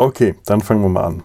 Okay, dann fangen wir mal an.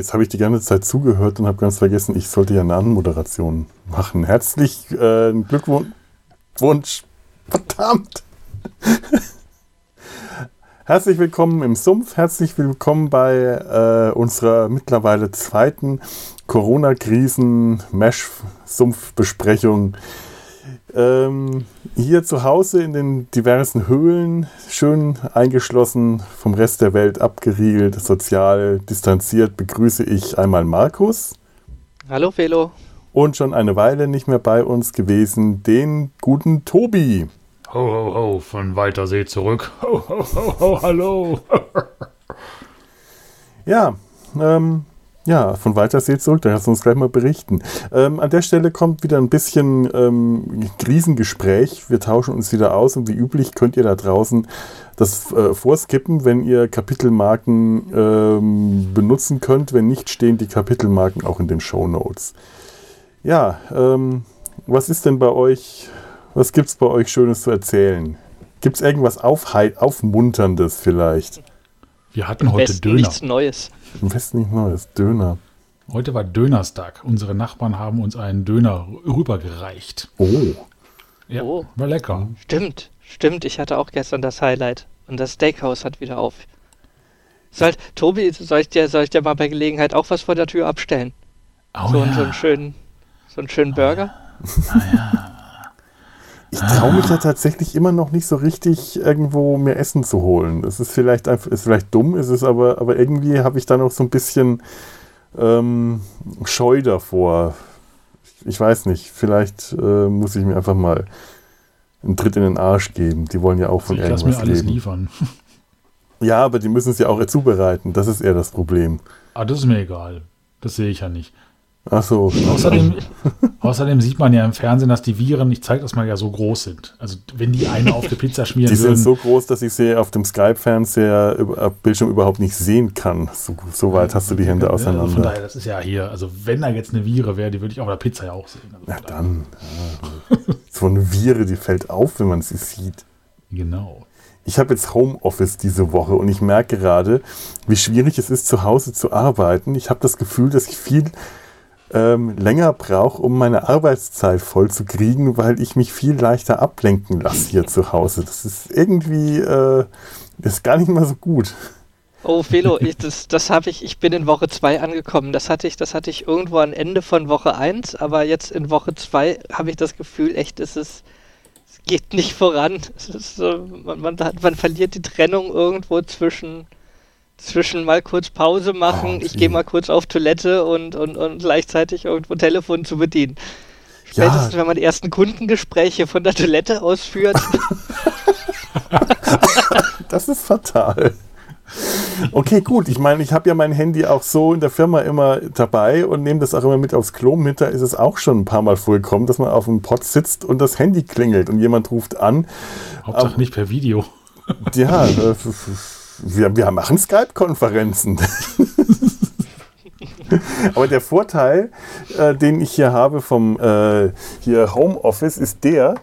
Jetzt habe ich die ganze Zeit zugehört und habe ganz vergessen, ich sollte ja eine Anmoderation machen. Herzlich äh, Glückwunsch. Verdammt. Herzlich willkommen im Sumpf. Herzlich willkommen bei äh, unserer mittlerweile zweiten Corona-Krisen-Mesh-Sumpf-Besprechung. Ähm, hier zu Hause in den diversen Höhlen, schön eingeschlossen, vom Rest der Welt abgeriegelt, sozial distanziert, begrüße ich einmal Markus. Hallo Felo. Und schon eine Weile nicht mehr bei uns gewesen, den guten Tobi. Ho, ho, ho, von weiter See zurück. Ho, ho, ho, ho, hallo. ja, ähm, ja, von Waltersee zurück, da kannst du uns gleich mal berichten. Ähm, an der Stelle kommt wieder ein bisschen ähm, Krisengespräch. Wir tauschen uns wieder aus und wie üblich könnt ihr da draußen das äh, vorskippen, wenn ihr Kapitelmarken ähm, benutzen könnt. Wenn nicht, stehen die Kapitelmarken auch in den Show Notes. Ja, ähm, was ist denn bei euch, was gibt es bei euch Schönes zu erzählen? Gibt es irgendwas Aufmunterndes vielleicht? Wir hatten heute Döner. Nichts Neues. Im Westen nicht Neues. Döner. Heute war Dönerstag. Unsere Nachbarn haben uns einen Döner rübergereicht. Oh. Ja, oh. war lecker. Stimmt, stimmt. Ich hatte auch gestern das Highlight. Und das Steakhouse hat wieder auf. Soll, Tobi, soll ich, dir, soll ich dir mal bei Gelegenheit auch was vor der Tür abstellen? Oh, so, ja. so, einen schönen, so einen schönen Burger? Ah, ja. Ich traue mich ja tatsächlich immer noch nicht so richtig, irgendwo mir Essen zu holen. Das ist vielleicht einfach, ist vielleicht dumm, ist es aber, aber irgendwie habe ich da noch so ein bisschen ähm, Scheu davor. Ich weiß nicht, vielleicht äh, muss ich mir einfach mal einen Tritt in den Arsch geben. Die wollen ja auch von ich irgendwas lass mir alles leben. liefern. Ja, aber die müssen es ja auch zubereiten. Das ist eher das Problem. Ah, das ist mir egal. Das sehe ich ja nicht. Ach so. Außerdem, außerdem sieht man ja im Fernsehen, dass die Viren, ich zeige das mal, ja so groß sind. Also wenn die eine auf der Pizza schmieren Die würden, sind so groß, dass ich sie auf dem Skype-Fernseher Bildschirm überhaupt nicht sehen kann. So, so weit hast du die Hände auseinander. Also von daher, das ist ja hier, also wenn da jetzt eine Vire wäre, die würde ich auf der Pizza ja auch sehen. Also Na dann. Ja. so eine Vire, die fällt auf, wenn man sie sieht. Genau. Ich habe jetzt Homeoffice diese Woche und ich merke gerade, wie schwierig es ist, zu Hause zu arbeiten. Ich habe das Gefühl, dass ich viel ähm, länger brauche, um meine Arbeitszeit voll zu kriegen, weil ich mich viel leichter ablenken lasse hier zu Hause. Das ist irgendwie äh, ist gar nicht mal so gut. Oh, Felo, ich, das, das habe ich, ich bin in Woche 2 angekommen. Das hatte ich, das hatte ich irgendwo am Ende von Woche 1, aber jetzt in Woche 2 habe ich das Gefühl, echt, es ist, es geht nicht voran. Ist man, man, man verliert die Trennung irgendwo zwischen zwischen mal kurz Pause machen, oh, ich gehe mal kurz auf Toilette und, und, und gleichzeitig irgendwo Telefon zu bedienen. Spätestens, ja. wenn man die ersten Kundengespräche von der Toilette ausführt. das ist fatal. Okay, gut. Ich meine, ich habe ja mein Handy auch so in der Firma immer dabei und nehme das auch immer mit aufs Klo mit. Da ist es auch schon ein paar Mal vorgekommen, dass man auf dem Pott sitzt und das Handy klingelt und jemand ruft an. Hauptsache nicht per Video. Ja, äh, wir, wir machen Skype-Konferenzen. Aber der Vorteil, äh, den ich hier habe vom äh, hier Homeoffice, ist der,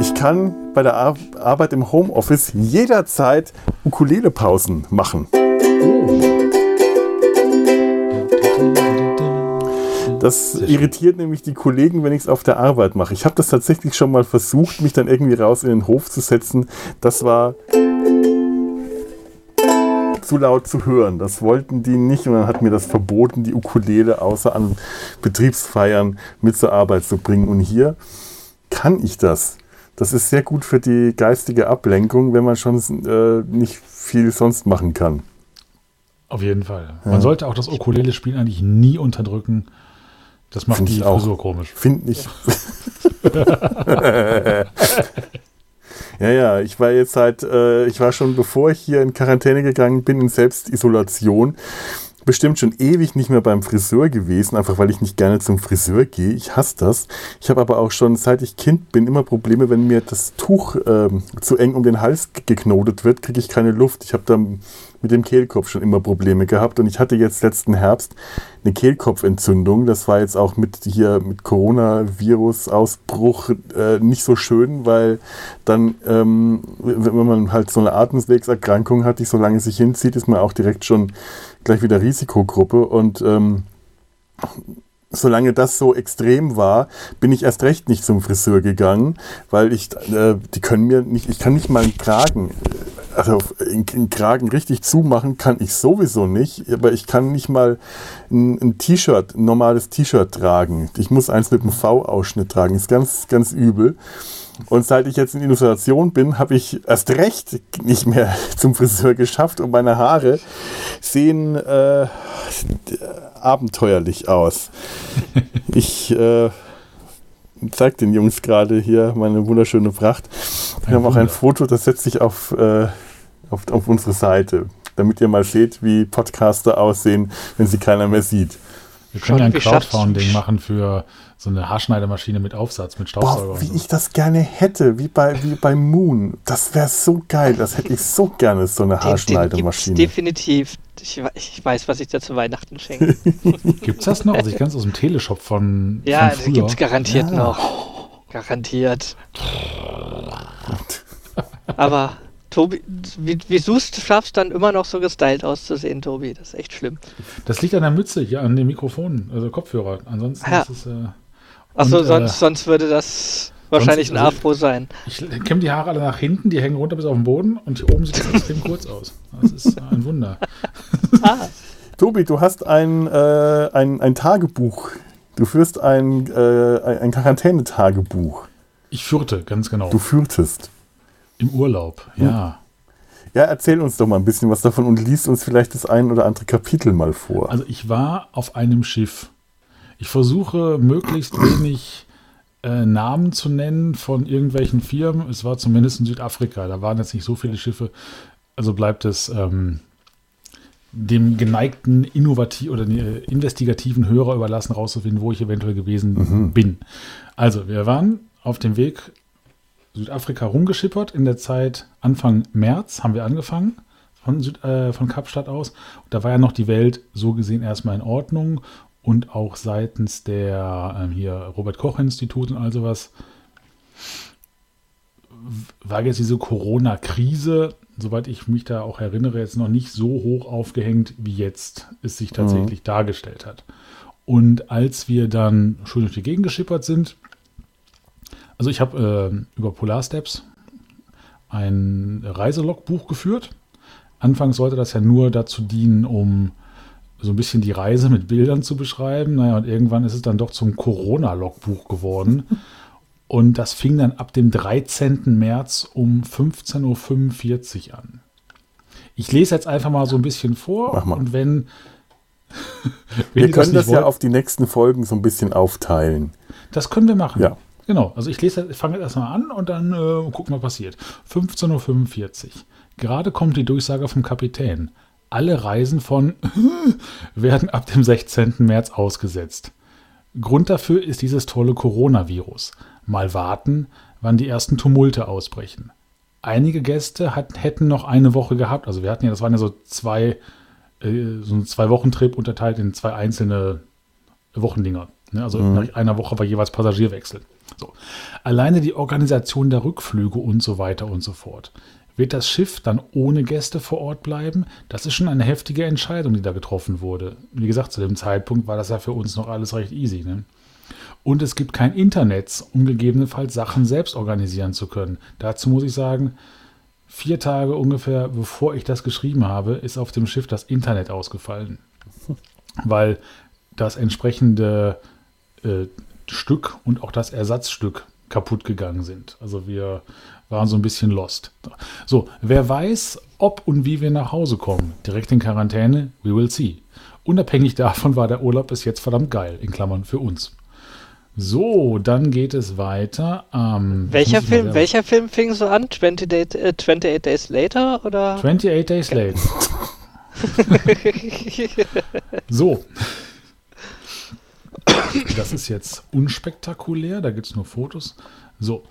ich kann bei der Ar Arbeit im Homeoffice jederzeit Ukulele-Pausen machen. Das irritiert nämlich die Kollegen, wenn ich es auf der Arbeit mache. Ich habe das tatsächlich schon mal versucht, mich dann irgendwie raus in den Hof zu setzen. Das war zu laut zu hören. Das wollten die nicht und dann hat mir das verboten, die Ukulele außer an Betriebsfeiern mit zur Arbeit zu bringen. Und hier kann ich das. Das ist sehr gut für die geistige Ablenkung, wenn man schon äh, nicht viel sonst machen kann. Auf jeden Fall. Man ja. sollte auch das Ukulele-Spielen eigentlich nie unterdrücken. Das macht Find die. Frisur komisch. Finde ich. ja, ja, ich war jetzt halt, äh, ich war schon, bevor ich hier in Quarantäne gegangen bin, in Selbstisolation, bestimmt schon ewig nicht mehr beim Friseur gewesen, einfach weil ich nicht gerne zum Friseur gehe. Ich hasse das. Ich habe aber auch schon, seit ich Kind bin, immer Probleme, wenn mir das Tuch ähm, zu eng um den Hals geknotet wird, kriege ich keine Luft. Ich habe dann mit dem Kehlkopf schon immer Probleme gehabt und ich hatte jetzt letzten Herbst eine Kehlkopfentzündung. Das war jetzt auch mit hier mit Coronavirus-Ausbruch äh, nicht so schön, weil dann, ähm, wenn man halt so eine Atemwegserkrankung hat, die so lange sich hinzieht, ist man auch direkt schon gleich wieder Risikogruppe und ähm, solange das so extrem war, bin ich erst recht nicht zum Friseur gegangen, weil ich, äh, die können mir nicht, ich kann nicht mal einen Kragen, äh, also einen Kragen richtig zumachen kann ich sowieso nicht, aber ich kann nicht mal ein, ein T-Shirt, ein normales T-Shirt tragen. Ich muss eins mit einem V-Ausschnitt tragen, ist ganz, ganz übel. Und seit ich jetzt in Illustration bin, habe ich erst recht nicht mehr zum Friseur geschafft und meine Haare sehen äh, abenteuerlich aus. Ich äh, zeige den Jungs gerade hier meine wunderschöne Pracht. Wir haben auch ein Foto, das setze ich auf, äh, auf, auf unsere Seite, damit ihr mal seht, wie Podcaster aussehen, wenn sie keiner mehr sieht. Wir können ja ein Crowdfunding machen für so eine Haarschneidemaschine mit Aufsatz, mit Staubsauger Boah, und wie so. ich das gerne hätte, wie bei, wie bei Moon. Das wäre so geil. Das hätte ich so gerne, so eine Haarschneidemaschine. definitiv. Ich, ich weiß, was ich dir zu Weihnachten schenke. Gibt's das noch? Also ich kenne es aus dem Teleshop von, Ja, von das gibt's garantiert Ja. noch. Garantiert. Aber Tobi, wie, wie du es schaffst, dann immer noch so gestylt auszusehen, Tobi. Das ist echt schlimm. Das liegt an der Mütze hier, an dem Mikrofon, also Kopfhörer. Ansonsten Ja. ist es. Äh, Achso, äh, sonst, sonst würde das wahrscheinlich ein also- Afro sein. ich kämme die Haare alle nach hinten, die hängen runter bis auf den Boden und hier oben sieht es extrem kurz aus. Das ist ein Wunder. Ah, Tobi, du hast ein, äh, ein, ein Tagebuch. Du führst ein, äh, ein ein Quarantänetagebuch. Ich führte, ganz genau. Du führtest. Im Urlaub, ja. Ja, erzähl uns doch mal ein bisschen was davon und liest uns vielleicht das ein oder andere Kapitel mal vor. Also ich war auf einem Schiff. Ich versuche möglichst wenig äh, Namen zu nennen von irgendwelchen Firmen. Es war zumindest in Südafrika. Da waren jetzt nicht so viele Schiffe. Also bleibt es ähm, dem geneigten innovativ oder äh, investigativen Hörer überlassen, rauszufinden, wo ich eventuell gewesen bin. Also wir waren auf dem Weg Südafrika rumgeschippert in der Zeit Anfang März haben wir angefangen von, Süd, äh, von Kapstadt aus. Und da war ja noch die Welt so gesehen erstmal in Ordnung und auch seitens der ähm, hier Robert Koch Institut und all sowas war jetzt diese Corona-Krise, soweit ich mich da auch erinnere, jetzt noch nicht so hoch aufgehängt, wie jetzt es sich tatsächlich dargestellt hat. Und als wir dann schön durch die Gegend geschippert sind, also ich habe äh, über Polar Steps ein Reiselogbuch geführt. Anfangs sollte das ja nur dazu dienen, um so ein bisschen die Reise mit Bildern zu beschreiben. Naja, und irgendwann ist es dann doch zum Corona-Logbuch geworden. Und das fing dann ab dem 13. März um 15.45 Uhr an. Ich lese jetzt einfach mal so ein bisschen vor. Mach mal. Und wenn. wenn wir können nicht das ja auf die nächsten Folgen so ein bisschen aufteilen. das können wir machen. Ja. Genau. Also ich lese, fange jetzt erstmal an und dann äh, gucken, was passiert. 15.45 Uhr. Gerade kommt die Durchsage vom Kapitän. Alle Reisen von werden ab dem 16. März ausgesetzt. Grund dafür ist dieses tolle Coronavirus. Mal warten, wann die ersten Tumulte ausbrechen. Einige Gäste hat, hätten noch eine Woche gehabt. Also wir hatten ja, das waren ja so zwei, äh, so ein Zwei-Wochen-Trip unterteilt in zwei einzelne Wochendinger. Ne? Also nach einer Woche war jeweils Passagierwechsel. So. Alleine die Organisation der Rückflüge und so weiter und so fort. Wird das Schiff dann ohne Gäste vor Ort bleiben? Das ist schon eine heftige Entscheidung, die da getroffen wurde. Wie gesagt, zu dem Zeitpunkt war das ja für uns noch alles recht easy. Ne? Und es gibt kein Internet, um gegebenenfalls Sachen selbst organisieren zu können. Dazu muss ich sagen, vier Tage ungefähr bevor ich das geschrieben habe, ist auf dem Schiff das Internet ausgefallen. Weil das entsprechende äh, Stück und auch das Ersatzstück kaputt gegangen sind. Also wir waren so ein bisschen lost. So, wer weiß, ob und wie wir nach Hause kommen. Direkt in Quarantäne, we will see. Unabhängig davon war der Urlaub bis jetzt verdammt geil, in Klammern für uns. So, dann geht es weiter. Ähm, welcher, Film, welcher Film fing so an? 28, äh, 28 Days Later? Oder? 28 Days Later. so. Das ist jetzt unspektakulär, da gibt es nur Fotos. So,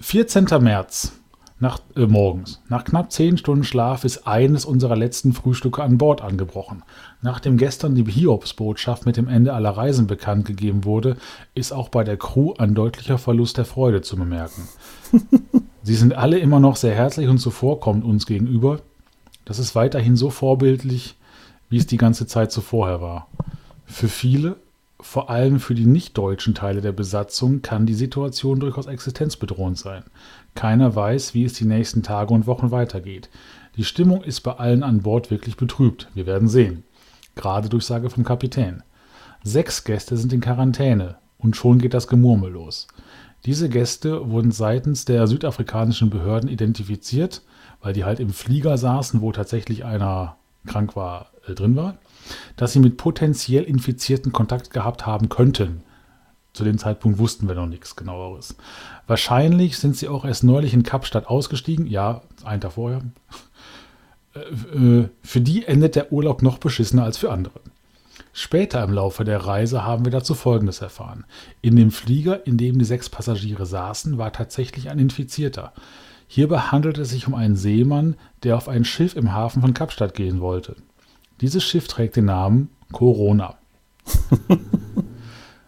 14. März nach, äh, morgens. Nach knapp 10 Stunden Schlaf ist eines unserer letzten Frühstücke an Bord angebrochen. Nachdem gestern die Hiobsbotschaft mit dem Ende aller Reisen bekannt gegeben wurde, ist auch bei der Crew ein deutlicher Verlust der Freude zu bemerken. Sie sind alle immer noch sehr herzlich und zuvorkommend uns gegenüber. Das ist weiterhin so vorbildlich, wie es die ganze Zeit zuvor war. Für viele vor allem für die nicht-deutschen Teile der Besatzung kann die Situation durchaus existenzbedrohend sein. Keiner weiß, wie es die nächsten Tage und Wochen weitergeht. Die Stimmung ist bei allen an Bord wirklich betrübt. Wir werden sehen. Gerade Durchsage vom Kapitän. Sechs Gäste sind in Quarantäne und schon geht das Gemurmel los. Diese Gäste wurden seitens der südafrikanischen Behörden identifiziert, weil die halt im Flieger saßen, wo tatsächlich einer krank war, äh, drin war dass sie mit potenziell Infizierten Kontakt gehabt haben könnten. Zu dem Zeitpunkt wussten wir noch nichts genaueres. Wahrscheinlich sind sie auch erst neulich in Kapstadt ausgestiegen. Ja, einen Tag vorher. Äh, äh, für die endet der Urlaub noch beschissener als für andere. Später im Laufe der Reise haben wir dazu Folgendes erfahren. In dem Flieger, in dem die sechs Passagiere saßen, war tatsächlich ein Infizierter. Hierbei handelt es sich um einen Seemann, der auf ein Schiff im Hafen von Kapstadt gehen wollte. Dieses Schiff trägt den Namen Corona.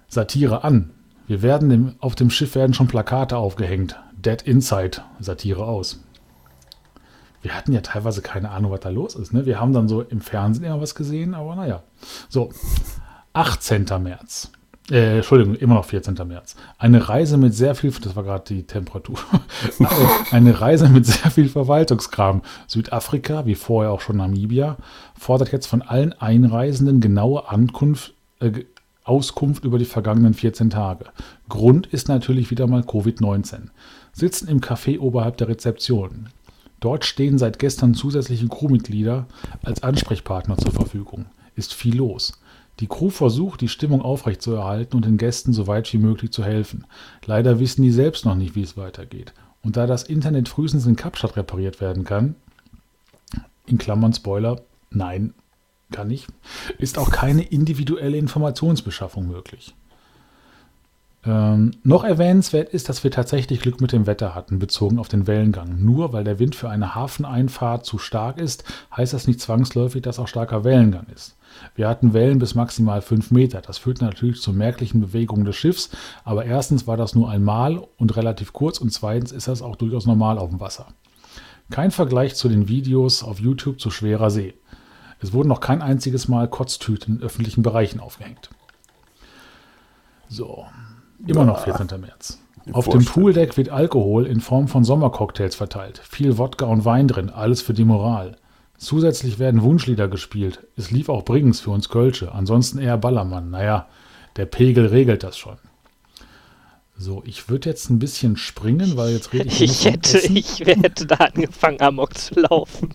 Satire an. Wir werden dem, auf dem Schiff werden schon Plakate aufgehängt. Dead Inside. Satire aus. Wir hatten ja teilweise keine Ahnung, was da los ist. Ne? Wir haben dann so im Fernsehen immer was gesehen, aber naja. So, 18. März. Äh, Entschuldigung, immer noch 14. März. Eine Reise mit sehr viel, das war gerade die Temperatur, eine Reise mit sehr viel Verwaltungskram. Südafrika, wie vorher auch schon Namibia, fordert jetzt von allen Einreisenden genaue Ankunft, äh, Auskunft über die vergangenen 14 Tage. Grund ist natürlich wieder mal Covid-19. Sitzen im Café oberhalb der Rezeption. Dort stehen seit gestern zusätzliche Crewmitglieder als Ansprechpartner zur Verfügung. Ist viel los. Die Crew versucht, die Stimmung aufrechtzuerhalten und den Gästen so weit wie möglich zu helfen. Leider wissen die selbst noch nicht, wie es weitergeht. Und da das Internet frühestens in Kapstadt repariert werden kann, in Klammern Spoiler, nein, kann nicht, ist auch keine individuelle Informationsbeschaffung möglich. Ähm, noch erwähnenswert ist, dass wir tatsächlich Glück mit dem Wetter hatten, bezogen auf den Wellengang. Nur weil der Wind für eine Hafeneinfahrt zu stark ist, heißt das nicht zwangsläufig, dass auch starker Wellengang ist. Wir hatten Wellen bis maximal 5 Meter. Das führt natürlich zu merklichen Bewegungen des Schiffs, aber erstens war das nur einmal und relativ kurz und zweitens ist das auch durchaus normal auf dem Wasser. Kein Vergleich zu den Videos auf YouTube zu schwerer See. Es wurden noch kein einziges Mal Kotztüten in öffentlichen Bereichen aufgehängt. So, Immer noch 14. März. Auf dem Pooldeck wird Alkohol in Form von Sommercocktails verteilt. Viel Wodka und Wein drin, alles für die Moral. Zusätzlich werden Wunschlieder gespielt. Es lief auch Briggens für uns Kölsche, ansonsten eher Ballermann. Naja, der Pegel regelt das schon. So, ich würde jetzt ein bisschen springen, weil jetzt rede ich. Ich hätte, ich hätte da angefangen, Amok zu laufen.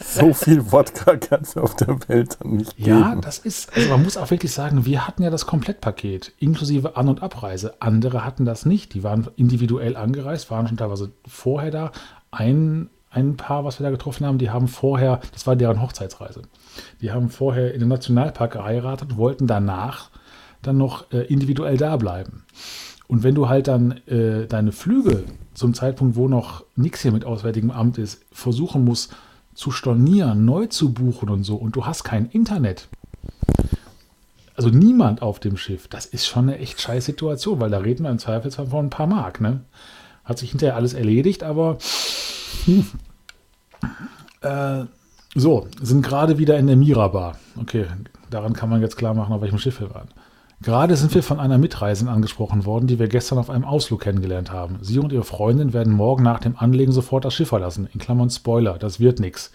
So viel Wodka kann es auf der Welt dann nicht geben. Ja, das ist, also man muss auch wirklich sagen, wir hatten ja das Komplettpaket, inklusive An- und Abreise. Andere hatten das nicht. Die waren individuell angereist, waren schon teilweise vorher da. Ein, ein Paar, was wir da getroffen haben, die haben vorher, das war deren Hochzeitsreise, die haben vorher in den Nationalpark geheiratet, wollten danach dann noch äh, individuell da bleiben. Und wenn du halt dann äh, deine Flüge zum Zeitpunkt, wo noch nichts hier mit Auswärtigem Amt ist, versuchen musst, zu stornieren, neu zu buchen und so und du hast kein Internet. Also niemand auf dem Schiff. Das ist schon eine echt scheiß Situation, weil da reden wir im Zweifelsfall von ein paar Mark. Ne? Hat sich hinterher alles erledigt, aber äh, so, sind gerade wieder in der Mirabar. Okay, daran kann man jetzt klar machen, auf welchem Schiff wir waren. Gerade sind wir von einer Mitreisenden angesprochen worden, die wir gestern auf einem Ausflug kennengelernt haben. Sie und ihre Freundin werden morgen nach dem Anlegen sofort das Schiff verlassen. In Klammern Spoiler, das wird nichts.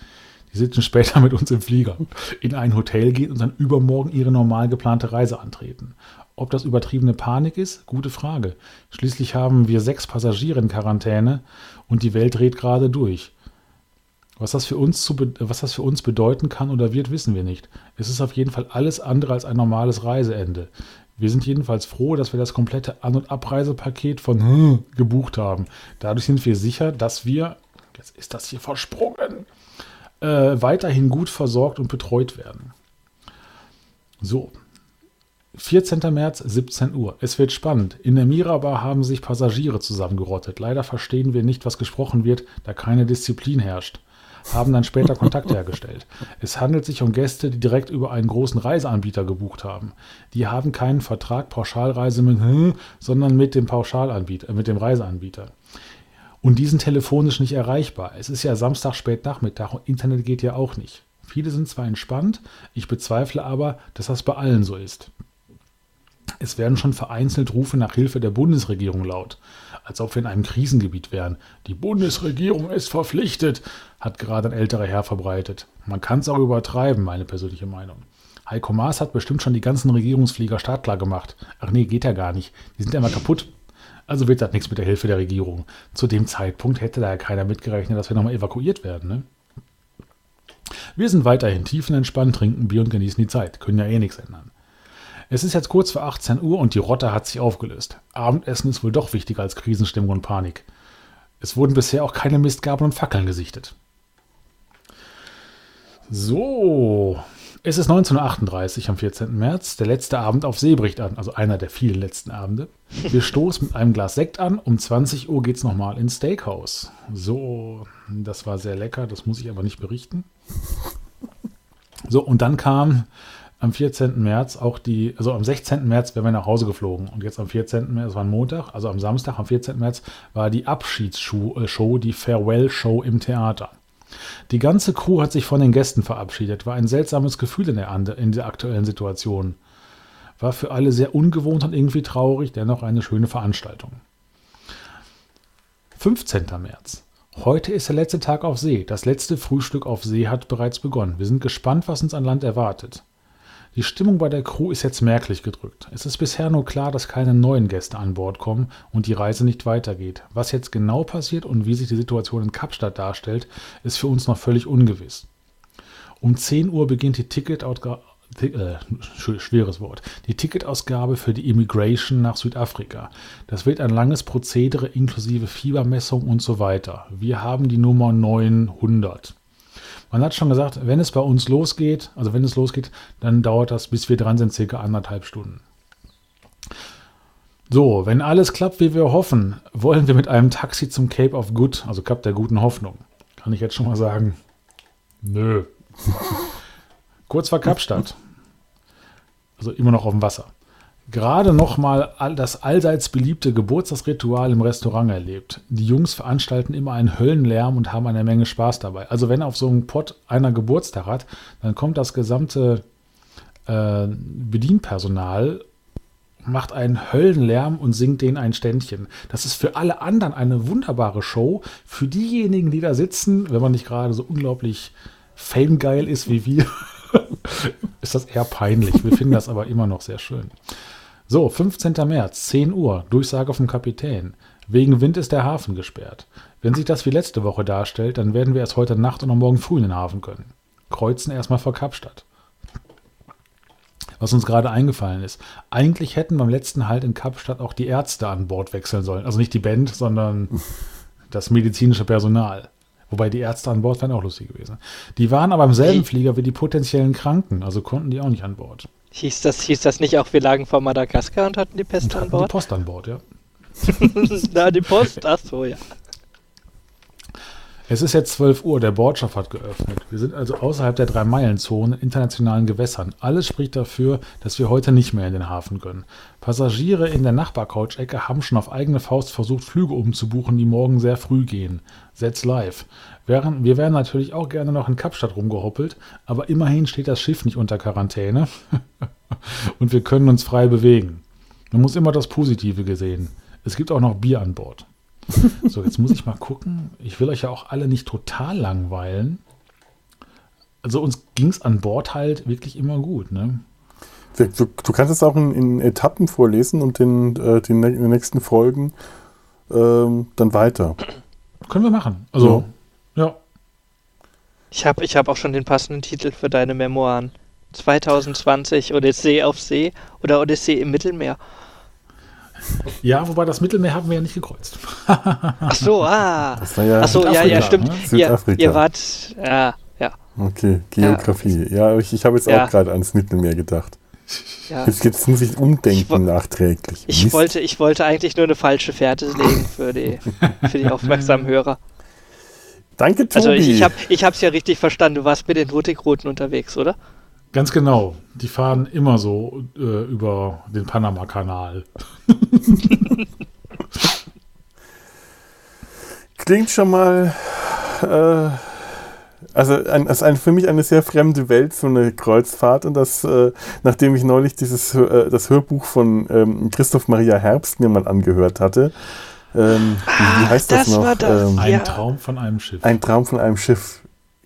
Die sitzen später mit uns im Flieger, in ein Hotel gehen und dann übermorgen ihre normal geplante Reise antreten. Ob das übertriebene Panik ist? Gute Frage. Schließlich haben wir sechs Passagiere in Quarantäne und die Welt dreht gerade durch. Was das, für uns zu, was das für uns bedeuten kann oder wird, wissen wir nicht. Es ist auf jeden Fall alles andere als ein normales Reiseende. Wir sind jedenfalls froh, dass wir das komplette An- und Abreisepaket von hm, gebucht haben. Dadurch sind wir sicher, dass wir, jetzt ist das hier versprungen, äh, weiterhin gut versorgt und betreut werden. So. 14. März, 17 Uhr. Es wird spannend. In der Mirabar haben sich Passagiere zusammengerottet. Leider verstehen wir nicht, was gesprochen wird, da keine Disziplin herrscht haben dann später Kontakt hergestellt. Es handelt sich um Gäste, die direkt über einen großen Reiseanbieter gebucht haben. Die haben keinen Vertrag Pauschalreise mit, hm, sondern mit dem Pauschalanbieter, äh, mit dem Reiseanbieter. Und die sind telefonisch nicht erreichbar. Es ist ja Samstag spät Nachmittag und Internet geht ja auch nicht. Viele sind zwar entspannt, ich bezweifle aber, dass das bei allen so ist. Es werden schon vereinzelt Rufe nach Hilfe der Bundesregierung laut, als ob wir in einem Krisengebiet wären. Die Bundesregierung ist verpflichtet, hat gerade ein älterer Herr verbreitet. Man kann es auch übertreiben, meine persönliche Meinung. Heiko Maas hat bestimmt schon die ganzen Regierungsflieger startklar gemacht. Ach nee, geht ja gar nicht. Die sind ja immer kaputt. Also wird das nichts mit der Hilfe der Regierung. Zu dem Zeitpunkt hätte da ja keiner mitgerechnet, dass wir nochmal evakuiert werden. Ne? Wir sind weiterhin tiefenentspannt, trinken Bier und genießen die Zeit. Können ja eh nichts ändern. Es ist jetzt kurz vor 18 Uhr und die Rotte hat sich aufgelöst. Abendessen ist wohl doch wichtiger als Krisenstimmung und Panik. Es wurden bisher auch keine Mistgabeln und Fackeln gesichtet. So, es ist 1938 am 14. März. Der letzte Abend auf See bricht an, also einer der vielen letzten Abende. Wir stoßen mit einem Glas Sekt an. Um 20 Uhr geht es nochmal ins Steakhouse. So, das war sehr lecker, das muss ich aber nicht berichten. So, und dann kam am 14. März auch die, also am 16. März wären wir nach Hause geflogen und jetzt am 14. März, das war ein Montag, also am Samstag, am 14. März, war die Abschiedsshow, äh, die Farewell-Show im Theater. Die ganze Crew hat sich von den Gästen verabschiedet, war ein seltsames Gefühl in der, in der aktuellen Situation. War für alle sehr ungewohnt und irgendwie traurig, dennoch eine schöne Veranstaltung. 15. März. Heute ist der letzte Tag auf See. Das letzte Frühstück auf See hat bereits begonnen. Wir sind gespannt, was uns an Land erwartet. Die Stimmung bei der Crew ist jetzt merklich gedrückt. Es ist bisher nur klar, dass keine neuen Gäste an Bord kommen und die Reise nicht weitergeht. Was jetzt genau passiert und wie sich die Situation in Kapstadt darstellt, ist für uns noch völlig ungewiss. Um 10 Uhr beginnt die Ticketausgabe äh, schweres Wort. Die Ticketausgabe für die Immigration nach Südafrika. Das wird ein langes Prozedere inklusive Fiebermessung und so weiter. Wir haben die Nummer 900. Man hat schon gesagt, wenn es bei uns losgeht, also wenn es losgeht, dann dauert das, bis wir dran sind, circa anderthalb Stunden. So, wenn alles klappt, wie wir hoffen, wollen wir mit einem Taxi zum Cape of Good, also Kap der guten Hoffnung. Kann ich jetzt schon mal sagen? Nö. Kurz vor Kapstadt. Also immer noch auf dem Wasser gerade nochmal das allseits beliebte Geburtstagsritual im Restaurant erlebt. Die Jungs veranstalten immer einen Höllenlärm und haben eine Menge Spaß dabei. Also wenn auf so einem Pott einer Geburtstag hat, dann kommt das gesamte äh, Bedienpersonal macht einen Höllenlärm und singt denen ein Ständchen. Das ist für alle anderen eine wunderbare Show. Für diejenigen, die da sitzen, wenn man nicht gerade so unglaublich famegeil ist wie wir, ist das eher peinlich. Wir finden das aber immer noch sehr schön. So, 15. März, 10 Uhr, Durchsage vom Kapitän. Wegen Wind ist der Hafen gesperrt. Wenn sich das wie letzte Woche darstellt, dann werden wir erst heute Nacht und morgen früh in den Hafen können. Kreuzen erstmal vor Kapstadt. Was uns gerade eingefallen ist. Eigentlich hätten beim letzten Halt in Kapstadt auch die Ärzte an Bord wechseln sollen. Also nicht die Band, sondern das medizinische Personal. Wobei die Ärzte an Bord wären auch lustig gewesen. Die waren aber im selben Flieger wie die potenziellen Kranken, also konnten die auch nicht an Bord. Hieß das, hieß das nicht auch, wir lagen vor Madagaskar und hatten die Pest an Bord? Die Post an Bord, ja. Na, die Post, ach so, ja. Es ist jetzt 12 Uhr, der Bordschaft hat geöffnet. Wir sind also außerhalb der Drei-Meilen-Zone in internationalen Gewässern. Alles spricht dafür, dass wir heute nicht mehr in den Hafen können. Passagiere in der Nachbarcouch-Ecke haben schon auf eigene Faust versucht, Flüge umzubuchen, die morgen sehr früh gehen. Setz live. Während, wir wären natürlich auch gerne noch in Kapstadt rumgehoppelt, aber immerhin steht das Schiff nicht unter Quarantäne und wir können uns frei bewegen. Man muss immer das Positive gesehen. Es gibt auch noch Bier an Bord. So, jetzt muss ich mal gucken. Ich will euch ja auch alle nicht total langweilen. Also uns ging es an Bord halt wirklich immer gut, ne? Du, du kannst es auch in, in, Etappen vorlesen und in, äh, den, in den nächsten Folgen ähm, dann weiter. Können wir machen. Also, ja. Ja. Ich habe ich hab auch schon den passenden Titel für deine Memoiren. 2020 Odyssee auf See oder Odyssee im Mittelmeer. Ja, wobei das Mittelmeer haben wir ja nicht gekreuzt. Ach so, ah. Das war ja Ach so, ja, ja, stimmt. ne? Ihr, Südafrika. ihr wart, ja, ja, Okay, Geografie. Ja, ich, ich habe jetzt Ja. auch gerade ans Mittelmeer gedacht. ja. Jetzt, jetzt muss ich umdenken Ich nachträglich. Ich wollte, ich wollte eigentlich nur eine falsche Fährte legen für die, für die aufmerksamen Hörer. Danke, Tobi. Also ich, ich habe ich hab's ja richtig verstanden. Du warst mit den Hurtigruten unterwegs, oder? Ganz genau. Die fahren immer so äh, über den Panama-Kanal. Klingt schon mal. Äh, also ein, es ist ein, für mich eine sehr fremde Welt, so eine Kreuzfahrt. Und das, äh, nachdem ich neulich dieses äh, das Hörbuch von ähm, Christoph Maria Herbst mir mal angehört hatte. Ähm, wie, wie heißt das, das noch? war das. Ähm, Ein Ja. Traum von einem Schiff. ein Traum von einem Schiff.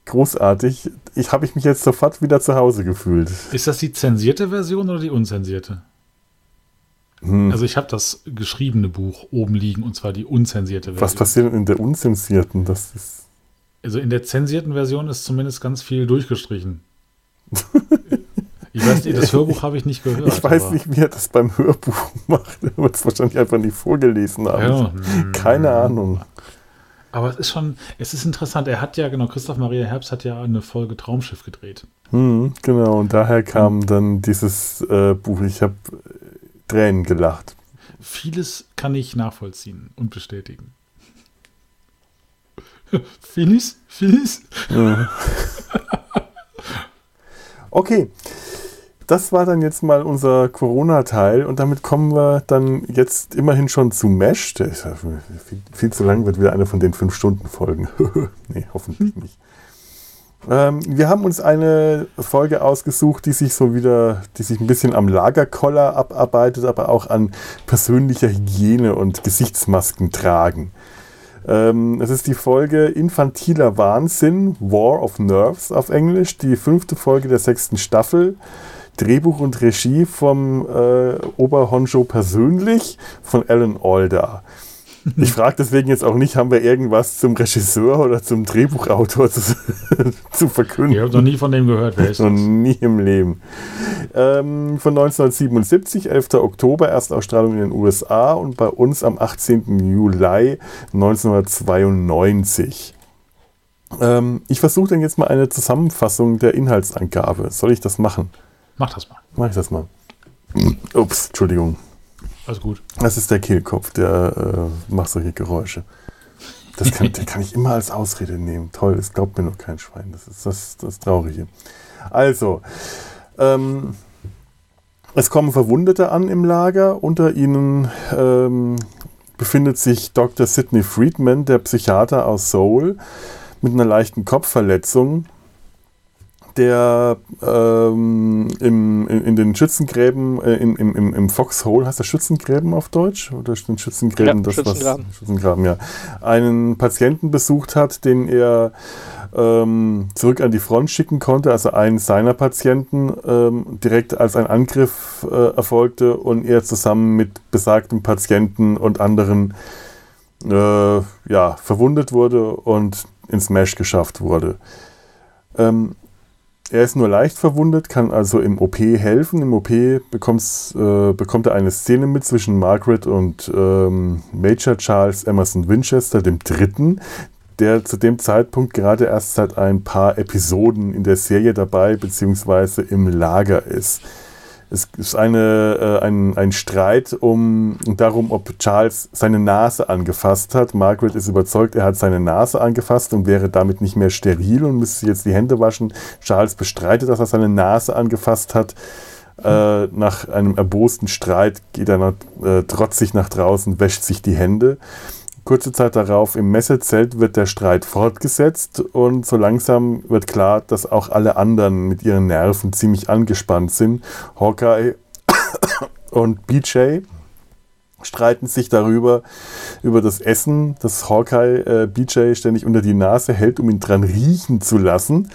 Großartig. Ich habe ich mich jetzt sofort wieder zu Hause gefühlt. Ist das die zensierte Version oder die unzensierte? Hm. Also ich habe das geschriebene Buch oben liegen und zwar die unzensierte Version. Was passiert denn in der unzensierten? Das ist. Also in der zensierten Version ist zumindest ganz viel durchgestrichen. ich weiß nicht, das Hörbuch habe ich nicht gehört. Ich weiß nicht, wie er das beim Hörbuch macht. Er wird es wahrscheinlich einfach nicht vorgelesen haben. Ja, Keine Ahnung. Aber es ist schon, es ist interessant. Er hat ja, genau, Christoph Maria Herbst hat ja eine Folge Traumschiff gedreht. Hm, genau, und daher kam dann dieses äh, Buch. Ich habe Tränen gelacht. Vieles kann ich nachvollziehen und bestätigen. Finis? Finis? Okay, das war dann jetzt mal unser Corona-Teil und damit kommen wir dann jetzt immerhin schon zu Mesh. Viel zu lang, wird wieder eine von den fünf Stunden Folgen. nee, hoffentlich nicht. Ähm, wir haben uns eine Folge ausgesucht, die sich so wieder, die sich ein bisschen am Lagerkoller abarbeitet, aber auch an persönlicher Hygiene und Gesichtsmasken tragen. Ähm, es ist die Folge Infantiler Wahnsinn, War of Nerves auf Englisch, die fünfte Folge der sechsten Staffel. Drehbuch und Regie vom äh, Oberhoncho persönlich, von Alan Alda. Ich frage deswegen jetzt auch nicht, haben wir irgendwas zum Regisseur oder zum Drehbuchautor zu, zu verkünden? Ich habe noch nie von dem gehört. Wer ist Noch das? nie im Leben. Ähm, von 1977, 11. Oktober, Erstausstrahlung in den USA und bei uns am 18. Juli 1992. Ähm, ich versuche dann jetzt mal eine Zusammenfassung der Inhaltsangabe. Soll ich das machen? Mach das mal. Mach ich das mal. Ups, Entschuldigung. Alles gut. Das ist der Kehlkopf, der äh, macht solche Geräusche. Das kann, den kann ich immer als Ausrede nehmen. Toll, das glaubt mir noch kein Schwein. Das ist das, das Traurige. Also, ähm, es kommen Verwundete an im Lager. Unter ihnen ähm, befindet sich Dr. Sidney Friedman, der Psychiater aus Seoul, mit einer leichten Kopfverletzung, der ähm, im, in, in den Schützengräben, äh, in, im, im, im Foxhole, heißt das Schützengräben auf Deutsch? Oder den Schützengräben? Ja, das Schützengraben. Was, Schützengraben, ja. Einen Patienten besucht hat, den er ähm, zurück an die Front schicken konnte, also einen seiner Patienten, ähm, direkt als ein Angriff äh, erfolgte und er zusammen mit besagtem Patienten und anderen äh, ja, verwundet wurde und ins Mesh geschafft wurde. Ähm, er ist nur leicht verwundet, kann also im OP helfen. Im OP äh, bekommt er eine Szene mit zwischen Margaret und ähm, Major Charles Emerson Winchester, dem Dritten, der zu dem Zeitpunkt gerade erst seit ein paar Episoden in der Serie dabei bzw. im Lager ist. Es ist eine, äh, ein, ein Streit um darum, ob Charles seine Nase angefasst hat. Margaret ist überzeugt, er hat seine Nase angefasst und wäre damit nicht mehr steril und müsste jetzt die Hände waschen. Charles bestreitet, dass er seine Nase angefasst hat. Äh, nach einem erbosten Streit geht er äh, trotzig nach draußen, wäscht sich die Hände. Kurze Zeit darauf im Messezelt wird der Streit fortgesetzt und so langsam wird klar, dass auch alle anderen mit ihren Nerven ziemlich angespannt sind. Hawkeye und BJ streiten sich darüber, über das Essen, das Hawkeye äh, BJ ständig unter die Nase hält, um ihn dran riechen zu lassen.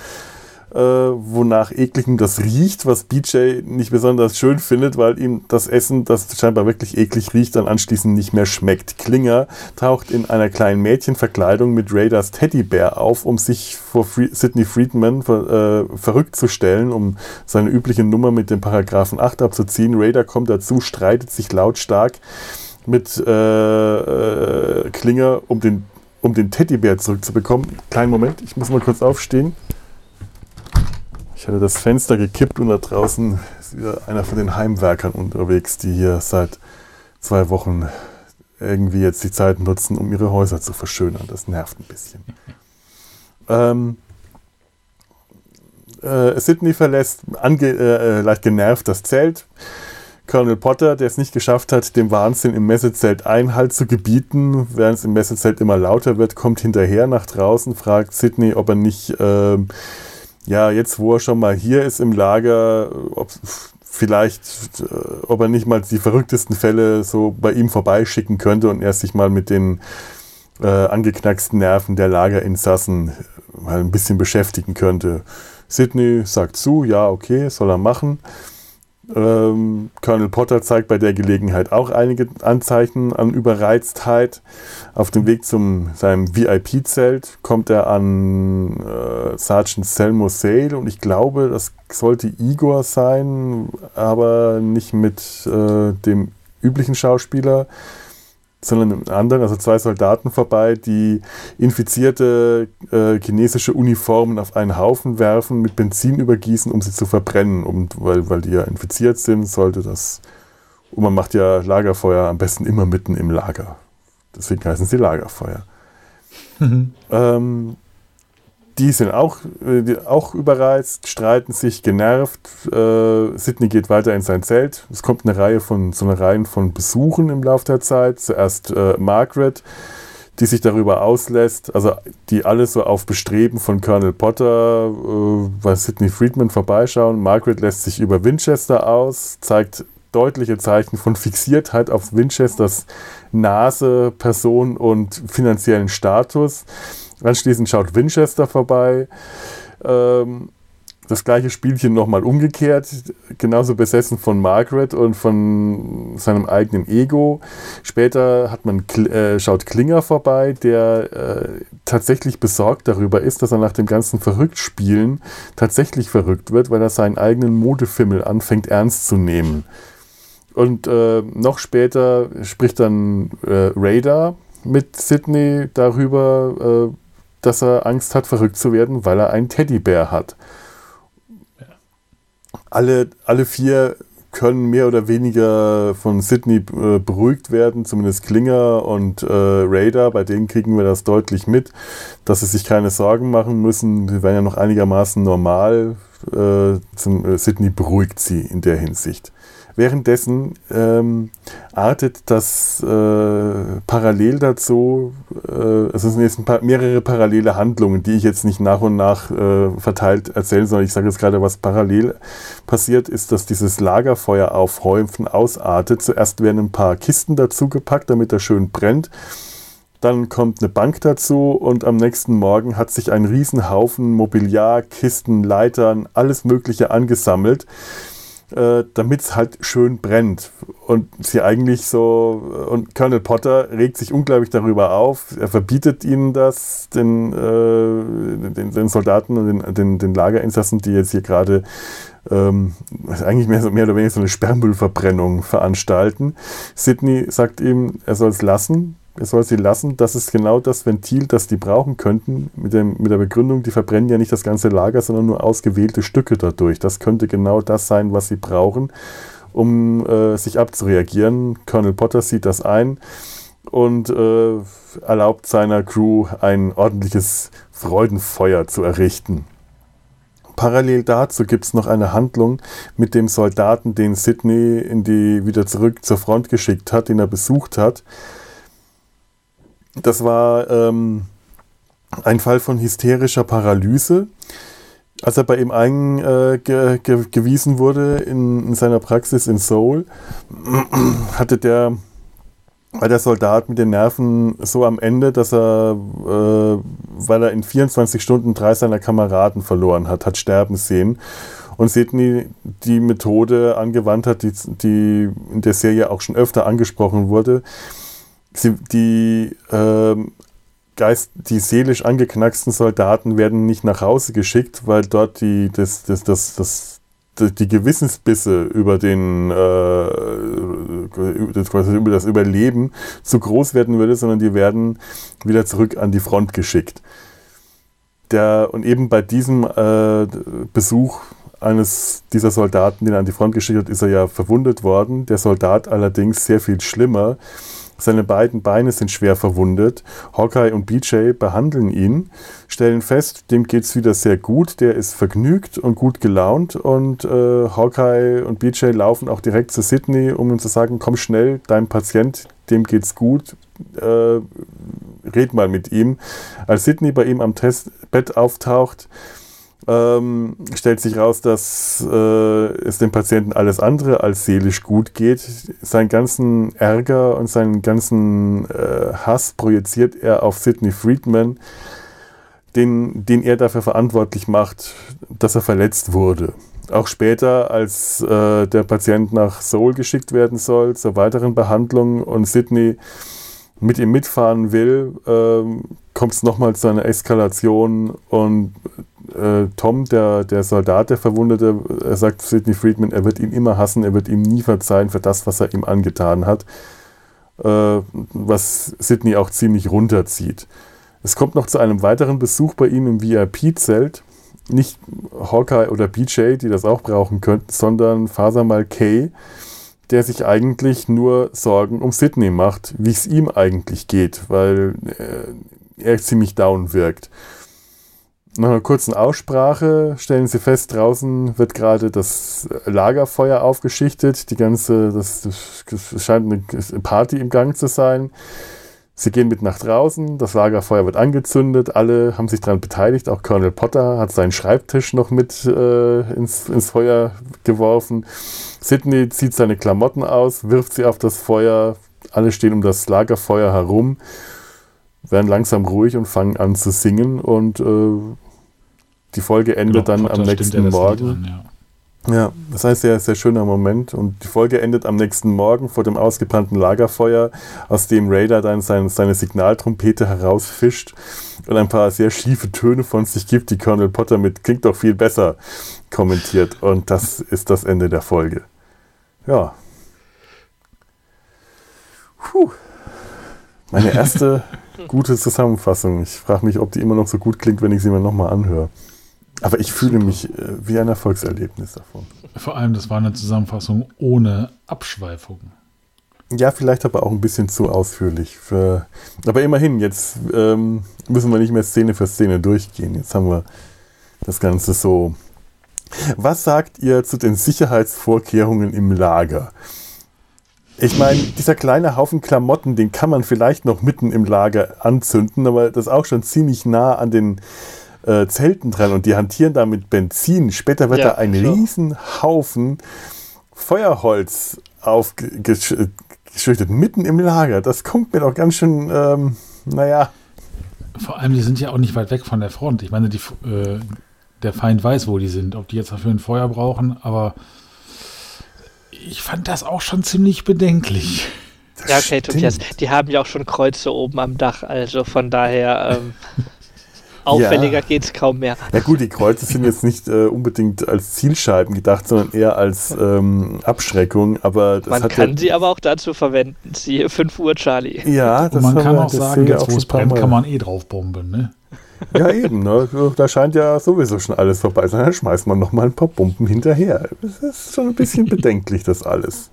Äh, wonach ekligem das riecht, was BJ nicht besonders schön findet, weil ihm das Essen, das scheinbar wirklich eklig riecht, dann anschließend nicht mehr schmeckt. Klinger taucht in einer kleinen Mädchenverkleidung mit Raiders Teddybär auf, um sich vor Free Sidney Friedman äh, verrückt zu stellen, um seine übliche Nummer mit dem Paragraphen 8 abzuziehen. Raider kommt dazu, streitet sich lautstark mit äh, äh, Klinger, um den, um den Teddybär zurückzubekommen. Kleinen Moment, ich muss mal kurz aufstehen. Ich hatte das Fenster gekippt und da draußen ist wieder einer von den Heimwerkern unterwegs, die hier seit zwei Wochen irgendwie jetzt die Zeit nutzen, um ihre Häuser zu verschönern. Das nervt ein bisschen. Ähm, äh, Sydney verlässt ange, äh, leicht genervt das Zelt. Colonel Potter, der es nicht geschafft hat, dem Wahnsinn im Messezelt Einhalt zu gebieten, während es im Messezelt immer lauter wird, kommt hinterher nach draußen, fragt Sydney, ob er nicht äh, ja, jetzt wo er schon mal hier ist im Lager, ob vielleicht, äh, ob er nicht mal die verrücktesten Fälle so bei ihm vorbeischicken könnte und er sich mal mit den äh, angeknacksten Nerven der Lagerinsassen mal ein bisschen beschäftigen könnte. Sidney sagt zu, ja, okay, soll er machen. Ähm, Colonel Potter zeigt bei der Gelegenheit auch einige Anzeichen an Überreiztheit. Auf dem Weg zum seinem VIP-Zelt kommt er an äh, Sergeant Selmo Sale und ich glaube, das sollte Igor sein, aber nicht mit äh, dem üblichen Schauspieler sondern mit anderen, also zwei Soldaten vorbei, die infizierte äh, chinesische Uniformen auf einen Haufen werfen, mit Benzin übergießen, um sie zu verbrennen. Um, weil, weil die ja infiziert sind, sollte das. Und man macht ja Lagerfeuer am besten immer mitten im Lager. Deswegen heißen sie Lagerfeuer. Mhm. Ähm, die sind auch, äh, die, auch überreizt, streiten sich, genervt. Äh, Sidney geht weiter in sein Zelt. Es kommt eine Reihe von, so eine Reihe von Besuchen im Laufe der Zeit. Zuerst äh, Margaret, die sich darüber auslässt, also die alle so auf Bestreben von Colonel Potter äh, bei Sidney Friedman vorbeischauen. Margaret lässt sich über Winchester aus, zeigt deutliche Zeichen von Fixiertheit auf Winchesters Nase, Person und finanziellen Status. Anschließend schaut Winchester vorbei. Ähm, das gleiche Spielchen nochmal umgekehrt, genauso besessen von Margaret und von seinem eigenen Ego. Später hat man, äh, schaut Klinger vorbei, der äh, tatsächlich besorgt darüber ist, dass er nach dem ganzen Verrücktspielen tatsächlich verrückt wird, weil er seinen eigenen Modefimmel anfängt ernst zu nehmen. Und äh, noch später spricht dann äh, Radar mit Sydney darüber, äh, dass er Angst hat, verrückt zu werden, weil er einen Teddybär hat. Alle, alle vier können mehr oder weniger von Sydney äh, beruhigt werden, zumindest Klinger und äh, Raider, bei denen kriegen wir das deutlich mit, dass sie sich keine Sorgen machen müssen. Sie werden ja noch einigermaßen normal. Äh, zum, äh, Sydney beruhigt sie in der Hinsicht. Währenddessen ähm, artet das äh, parallel dazu, äh, es sind jetzt paar, mehrere parallele Handlungen, die ich jetzt nicht nach und nach äh, verteilt erzählen, sondern ich sage jetzt gerade, was parallel passiert, ist, dass dieses Lagerfeuer aufhäufen ausartet. Zuerst werden ein paar Kisten dazu gepackt, damit er schön brennt. Dann kommt eine Bank dazu und am nächsten Morgen hat sich ein Riesenhaufen Mobiliar, Kisten, Leitern, alles Mögliche angesammelt äh, damit es halt schön brennt. Und sie eigentlich so, und Colonel Potter regt sich unglaublich darüber auf. Er verbietet ihnen das, den, äh, den, den, Soldaten und den, den, den Lagerinsassen, die jetzt hier gerade ähm, eigentlich mehr, mehr oder weniger so eine Sperrmüllverbrennung veranstalten. Sidney sagt ihm, er soll es lassen soll sie lassen. Das ist genau das Ventil, das die brauchen könnten, mit, dem, mit der Begründung, die verbrennen ja nicht das ganze Lager, sondern nur ausgewählte Stücke dadurch. Das könnte genau das sein, was sie brauchen, um äh, sich abzureagieren. Colonel Potter sieht das ein und äh, erlaubt seiner Crew ein ordentliches Freudenfeuer zu errichten. Parallel dazu gibt es noch eine Handlung mit dem Soldaten, den Sidney in die, wieder zurück zur Front geschickt hat, den er besucht hat. Das war ähm, ein Fall von hysterischer Paralyse. Als er bei ihm eingewiesen äh, wurde in, in, seiner Praxis in Seoul, hatte der weil der Soldat mit den Nerven so am Ende, dass er, äh, weil er in 24 Stunden drei seiner Kameraden verloren hat, hat sterben sehen. Und Sidney die Methode angewandt hat, die, die in der Serie auch schon öfter angesprochen wurde. Sie, die, äh, Geist, die seelisch angeknacksten Soldaten werden nicht nach Hause geschickt, weil dort die, das, das, das, das die Gewissensbisse über den äh, über das Überleben zu groß werden würde, sondern die werden wieder zurück an die Front geschickt. Der, und eben bei diesem äh, Besuch eines dieser Soldaten, den er an die Front geschickt hat, ist er ja verwundet worden. Der Soldat allerdings sehr viel schlimmer seine beiden Beine sind schwer verwundet. Hawkeye und BJ behandeln ihn, stellen fest, dem geht es wieder sehr gut. Der ist vergnügt und gut gelaunt. Und äh, Hawkeye und BJ laufen auch direkt zu Sydney, um ihm zu sagen: Komm schnell, dein Patient, dem geht's gut. Äh, red mal mit ihm. Als Sydney bei ihm am Testbett auftaucht, ähm, stellt sich raus, dass äh, es dem Patienten alles andere als seelisch gut geht. Seinen ganzen Ärger und seinen ganzen äh, Hass projiziert er auf Sidney Friedman, den, den er dafür verantwortlich macht, dass er verletzt wurde. Auch später, als äh, der Patient nach Seoul geschickt werden soll zur weiteren Behandlung und Sidney mit ihm mitfahren will, ähm, kommt es nochmal zu einer Eskalation und äh, Tom, der, der Soldat, der Verwundete, er sagt Sidney Friedman, er wird ihn immer hassen, er wird ihm nie verzeihen für das, was er ihm angetan hat, äh, was Sidney auch ziemlich runterzieht. Es kommt noch zu einem weiteren Besuch bei ihm im VIP-Zelt. Nicht Hawkeye oder BJ, die das auch brauchen könnten, sondern Fasamal Kay, der sich eigentlich nur Sorgen um Sidney macht, wie es ihm eigentlich geht, weil äh, er ziemlich down wirkt. Nach einer kurzen Aussprache stellen sie fest, draußen wird gerade das Lagerfeuer aufgeschichtet. Die ganze, das, das scheint eine Party im Gang zu sein. Sie gehen mit nach draußen, das Lagerfeuer wird angezündet, alle haben sich daran beteiligt, auch Colonel Potter hat seinen Schreibtisch noch mit äh, ins, ins Feuer geworfen. Sidney zieht seine Klamotten aus, wirft sie auf das Feuer, alle stehen um das Lagerfeuer herum, werden langsam ruhig und fangen an zu singen und äh, die Folge endet genau, dann am nächsten Morgen. An, ja. Ja, das heißt, sehr, sehr schöner Moment. Und die Folge endet am nächsten Morgen vor dem ausgebrannten Lagerfeuer, aus dem Raider dann sein, seine Signaltrompete herausfischt und ein paar sehr schiefe Töne von sich gibt, die Colonel Potter mit klingt doch viel besser kommentiert. Und das ist das Ende der Folge. Ja. Puh. Meine erste gute Zusammenfassung. Ich frage mich, ob die immer noch so gut klingt, wenn ich sie mir nochmal anhöre. Aber ich fühle mich äh, wie ein Erfolgserlebnis davon. Vor allem, das war eine Zusammenfassung ohne Abschweifung. Ja, vielleicht aber auch ein bisschen zu ausführlich. Für, aber immerhin, jetzt ähm, müssen wir nicht mehr Szene für Szene durchgehen. Jetzt haben wir das Ganze so. Was sagt ihr zu den Sicherheitsvorkehrungen im Lager? Ich meine, dieser kleine Haufen Klamotten, den kann man vielleicht noch mitten im Lager anzünden, aber das ist auch schon ziemlich nah an den äh, Zelten dran und die hantieren da mit Benzin. Später wird ja, da ein so. riesen Haufen Feuerholz aufgeschüttet, mitten im Lager. Das kommt mir doch ganz schön, ähm, naja. Vor allem, die sind ja auch nicht weit weg von der Front. Ich meine, die, äh, der Feind weiß, wo die sind, ob die jetzt dafür ein Feuer brauchen, aber ich fand das auch schon ziemlich bedenklich. Das ja, okay, Tobias, die haben ja auch schon Kreuze oben am Dach, also von daher. Ähm Auffälliger ja. es kaum mehr. Ja gut, die Kreuze sind jetzt nicht äh, unbedingt als Zielscheiben gedacht, sondern eher als ähm, Abschreckung. Aber man kann ja, sie aber auch dazu verwenden. Siehe 5 Uhr Charlie. Ja, das Und man kann auch sagen, jetzt wo es brennt, kann man eh drauf bomben, ne? Ja, eben. Ne? Da scheint ja sowieso schon alles vorbei sein. Dann schmeißt man noch mal ein paar Bomben hinterher. Das ist schon ein bisschen bedenklich, das alles.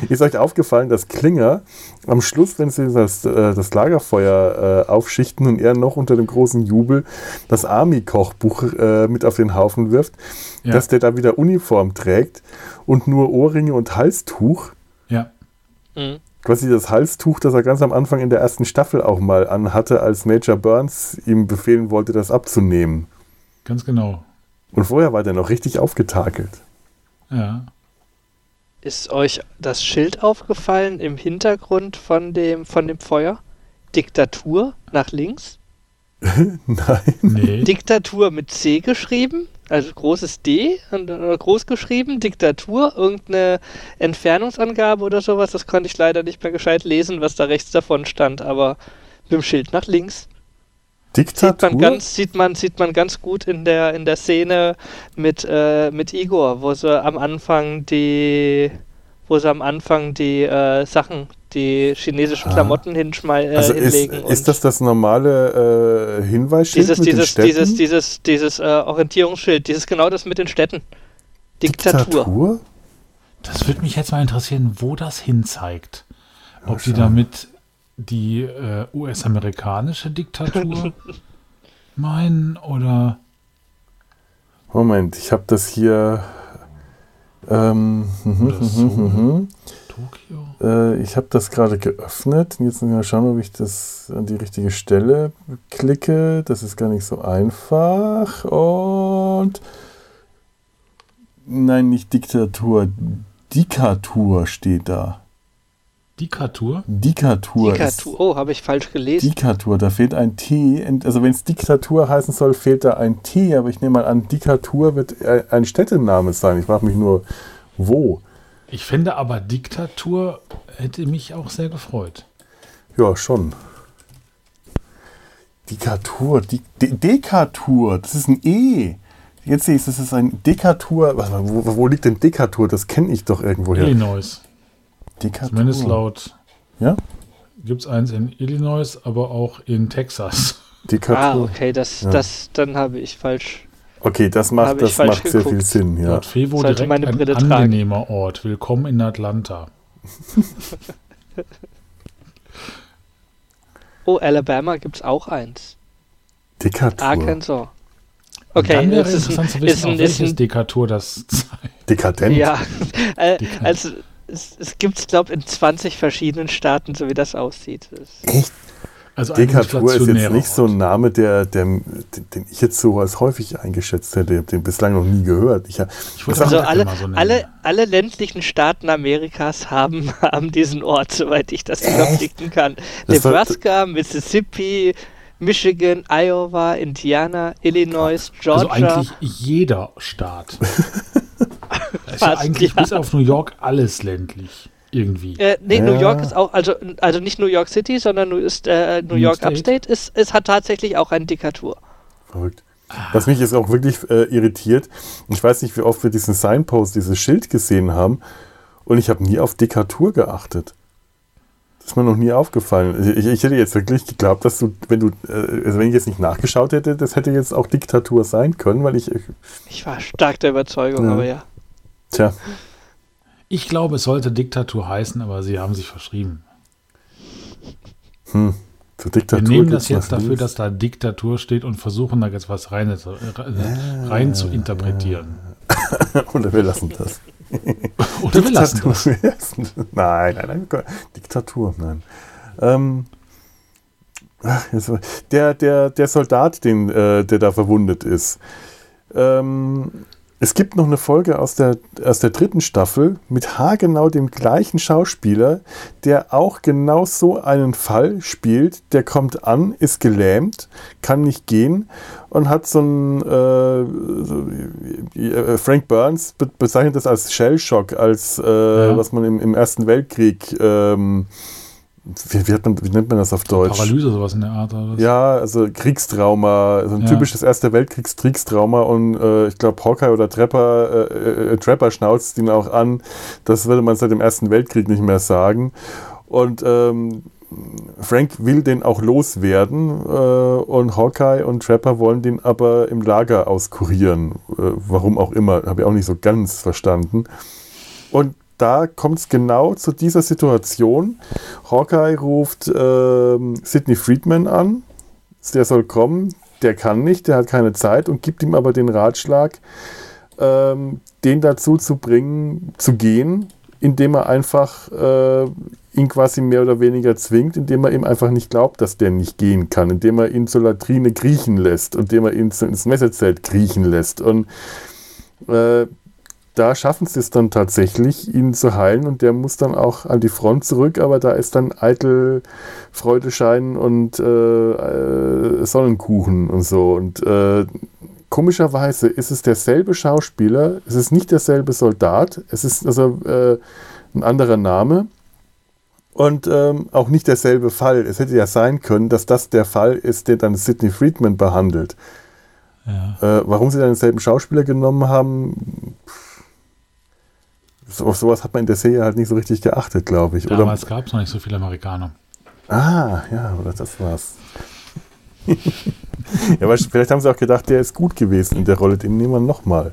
Ist euch aufgefallen, dass Klinger am Schluss, wenn sie das, äh, das Lagerfeuer äh, aufschichten und er noch unter dem großen Jubel das Army-Kochbuch äh, mit auf den Haufen wirft, ja. dass der da wieder Uniform trägt und nur Ohrringe und Halstuch? Ja. Mhm. Quasi das Halstuch, das er ganz am Anfang in der ersten Staffel auch mal anhatte, als Major Burns ihm befehlen wollte, das abzunehmen. Ganz genau. Und vorher war der noch richtig aufgetakelt. Ja Ist euch das Schild aufgefallen im Hintergrund von dem, von dem Feuer? Diktatur nach links? Nein. Nee. Diktatur mit C geschrieben, also großes D und groß geschrieben, Diktatur, irgendeine Entfernungsangabe oder sowas, das konnte ich leider nicht mehr gescheit lesen, was da rechts davon stand, aber mit dem Schild nach links. Sieht Diktatur? man ganz, sieht man, sieht man ganz gut in der, in der Szene mit, äh, mit Igor, wo sie am Anfang die, wo sie am Anfang die äh, Sachen, die chinesischen Ah. Klamotten hinschmei äh, also ist, ist das das normale äh, Hinweisschild dieses, mit den dieses, Städten? dieses, dieses, dieses äh, Orientierungsschild, dieses genau das mit den Städten. Diktatur. Diktatur? Das würde mich jetzt mal interessieren, wo das hinzeigt. Ob die schau. damit die äh, US-amerikanische Diktatur meinen oder Moment, ich habe das hier. Ähm, mhm, Oder mhm, so. Tokio? Äh, ich habe das gerade geöffnet. Jetzt ich mal schauen, ob ich das an die richtige Stelle klicke. Das ist gar nicht so einfach. Und. Nein, nicht Diktatur. Dikatur steht da. Diktatur? Dikatur. ist- Diktatur. Oh, habe ich falsch gelesen. Diktatur, da fehlt ein T. Also wenn es Diktatur heißen soll, fehlt da ein T. Aber ich nehme mal an, Diktatur wird äh, ein Städtename sein. Ich frage mich nur, wo? Ich finde aber Diktatur hätte mich auch sehr gefreut. Ja, schon. Dikatur, Di De Dekatur, das ist ein E. Jetzt sehe ich, das ist ein Dekatur. Was, wo, wo liegt denn Dekatur? Das kenne ich doch irgendwoher. Illinois. Dekatur. Zumindest laut. Ja? Gibt es eins in Illinois, aber auch in Texas. Ah, Dekatur. okay, das, Ja. das, dann habe ich falsch. Okay, das macht, das macht sehr viel. Sinn. Ja. Laut Fevo Sollte direkt meine ein Brille tragen. angenehmer Ort. Willkommen in Atlanta. Oh, Alabama gibt es auch eins. Dekatur. Arkansas. Okay, dann wäre das ist interessant zu ein, wissen, ist auf ein, ist welches ein Diktatur das zeigt. Dekadent. ja, äh, also es, es gibt es, glaube ich, in 20 verschiedenen Staaten, so wie das aussieht. Echt? Also Dekatur ist jetzt nicht so ein Name, der, der, den, den ich jetzt so als häufig eingeschätzt hätte. Ich habe den bislang noch nie gehört. Ich, Ich Das also alle, so alle, alle ländlichen Staaten Amerikas haben, haben diesen Ort, soweit ich das überblicken kann. Das war- Nebraska, Mississippi, Michigan, Iowa, Indiana, Illinois, Also Georgia. eigentlich jeder Staat. Ist ja eigentlich ja. bis auf New York alles ländlich. Irgendwie. Äh, nee, New Ja. York ist auch, also, also nicht New York City, sondern New, ist, äh, New New York State? Upstate, ist, es hat tatsächlich auch eine Diktatur. Verrückt. Was mich jetzt auch wirklich äh, irritiert, ich weiß nicht, wie oft wir diesen Signpost, dieses Schild gesehen haben, und ich habe nie auf Dekatur geachtet. Das ist mir noch nie aufgefallen. Ich, ich hätte jetzt wirklich geglaubt, dass du, wenn du, äh, also wenn ich jetzt nicht nachgeschaut hätte, das hätte jetzt auch Diktatur sein können, weil ich, äh, Ich war stark der Überzeugung, Ja. aber ja. Tja, Ich glaube, es sollte Diktatur heißen, aber sie haben sich verschrieben. hm, zur Wir Diktatur. nehmen das jetzt dafür, links. dass da Diktatur steht und versuchen da jetzt was rein, äh, rein zu interpretieren. Oder wir lassen das. Oder wir lassen das. Nein, nein, nein. Diktatur, nein. Ähm, der, der, der Soldat, den, äh, der da verwundet ist. Ähm, es gibt noch eine Folge aus der, aus der dritten Staffel mit haargenau dem gleichen Schauspieler, der auch genau so einen Fall spielt. Der kommt an, ist gelähmt, kann nicht gehen und hat so ein, äh, so, äh, Frank Burns be bezeichnet das als Shellshock, als äh, Ja. was man im, im Ersten Weltkrieg, ähm, wie, wie, man, wie nennt man das auf Deutsch? Paralyse, sowas in der Art. Oder? Ja, also Kriegstrauma, so ein Ja. typisches Erster Weltkriegstrauma und äh, ich glaube Hawkeye oder Trapper, äh, äh, Trapper schnauzt ihn auch an. Das würde man seit dem Ersten Weltkrieg nicht mehr sagen. Und ähm, Frank will den auch loswerden äh, und Hawkeye und Trapper wollen den aber im Lager auskurieren. Äh, warum auch immer, habe ich auch nicht so ganz verstanden. Und da kommt es genau zu dieser Situation. Hawkeye ruft ähm, Sidney Friedman an. Der soll kommen. Der kann nicht, der hat keine Zeit und gibt ihm aber den Ratschlag, ähm, den dazu zu bringen, zu gehen, indem er einfach äh, ihn quasi mehr oder weniger zwingt, indem er ihm einfach nicht glaubt, dass der nicht gehen kann, indem er ihn zur Latrine kriechen lässt, indem er ihn ins Messerzelt kriechen lässt. Und äh, da schaffen sie es dann tatsächlich, ihn zu heilen und der muss dann auch an die Front zurück, aber da ist dann eitel Freudeschein und äh, äh, Sonnenkuchen und so. Und äh, komischerweise ist es derselbe Schauspieler, es ist nicht derselbe Soldat, es ist also äh, ein anderer Name und ähm, auch nicht derselbe Fall. Es hätte ja sein können, dass das der Fall ist, der dann Sidney Friedman behandelt. Ja. Äh, warum sie dann denselben Schauspieler genommen haben, so, auf sowas hat man in der Serie halt nicht so richtig geachtet, glaube ich. Damals gab es noch nicht so viele Amerikaner. Ah, ja, oder das war's. ja, aber vielleicht haben sie auch gedacht, der ist gut gewesen in der Rolle, den nehmen wir nochmal.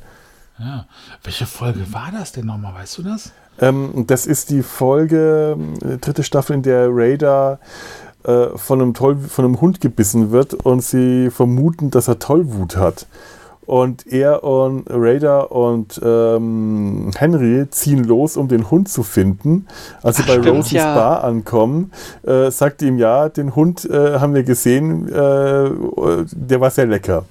Ja. Welche Folge war das denn nochmal, weißt du das? Ähm, das ist die Folge, äh, dritte Staffel, in der Raider äh, von, einem Toll, von einem Hund gebissen wird und sie vermuten, dass er Tollwut hat. Und er und Raider und ähm, Henry ziehen los, um den Hund zu finden. Als sie bei stimmt, Roses ja. Bar ankommen, äh, sagt ihm, ja, den Hund äh, haben wir gesehen, äh, der war sehr lecker.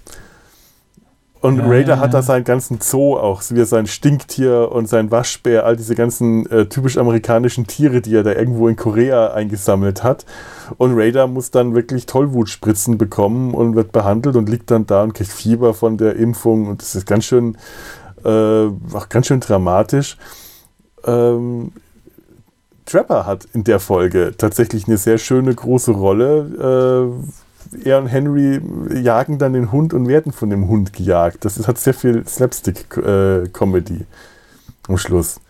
Und ja, Raider ja, hat da seinen ganzen Zoo auch, wie sein Stinktier und sein Waschbär, all diese ganzen äh, typisch amerikanischen Tiere, die er da irgendwo in Korea eingesammelt hat. Und Raider muss dann wirklich Tollwutspritzen bekommen und wird behandelt und liegt dann da und kriegt Fieber von der Impfung. Und das ist ganz schön, äh, auch ganz schön dramatisch. Ähm, Trapper hat in der Folge tatsächlich eine sehr schöne große Rolle. Äh, er und Henry jagen dann den Hund und werden von dem Hund gejagt. Das hat sehr viel Slapstick-Comedy am Schluss.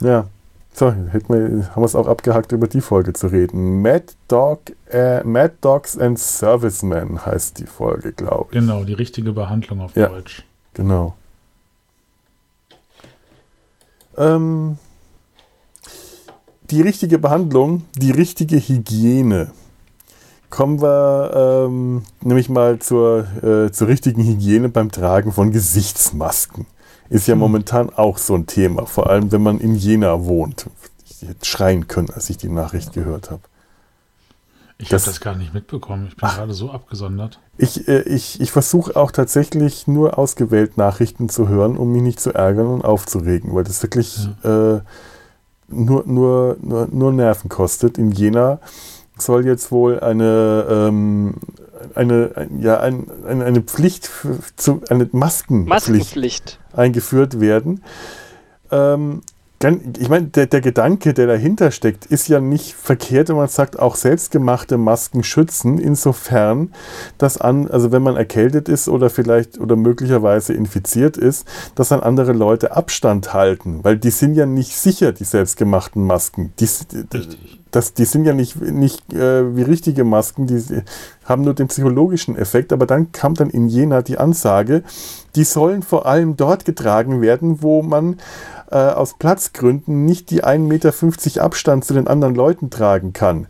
Ja, so, hätten wir, haben wir es auch abgehakt, über die Folge zu reden. Mad, Dog, äh, Mad Dogs and Servicemen heißt die Folge, glaube ich. Genau, die richtige Behandlung auf ja, Deutsch. Genau. Ähm, die richtige Behandlung, die richtige Hygiene. Kommen wir ähm, nämlich mal zur, äh, zur richtigen Hygiene beim Tragen von Gesichtsmasken. Ist ja hm. momentan auch so ein Thema, vor allem wenn man in Jena wohnt. Ich hätte schreien können, als ich die Nachricht gehört habe. Ich habe das gar nicht mitbekommen. Ich bin ach, gerade so abgesondert. Ich, äh, ich, ich versuche auch tatsächlich nur ausgewählt Nachrichten zu hören, um mich nicht zu ärgern und aufzuregen, weil das wirklich ja. äh, nur, nur, nur, nur Nerven kostet. In Jena soll jetzt wohl eine, ähm, eine, ja, ein, eine, eine Pflicht, zu, eine Maskenpflicht, Maskenpflicht. eingeführt werden. Ähm, ich meine, der, der Gedanke, der dahinter steckt, ist ja nicht verkehrt, wenn man sagt, auch selbstgemachte Masken schützen, insofern, dass an, also wenn man erkältet ist oder vielleicht oder möglicherweise infiziert ist, dass dann andere Leute Abstand halten, weil die sind ja nicht sicher, die selbstgemachten Masken. Die, das, die sind ja nicht, nicht äh, wie richtige Masken, die haben nur den psychologischen Effekt, aber dann kam dann in Jena die Ansage, die sollen vor allem dort getragen werden, wo man äh, aus Platzgründen nicht die 1,50 Meter Abstand zu den anderen Leuten tragen kann.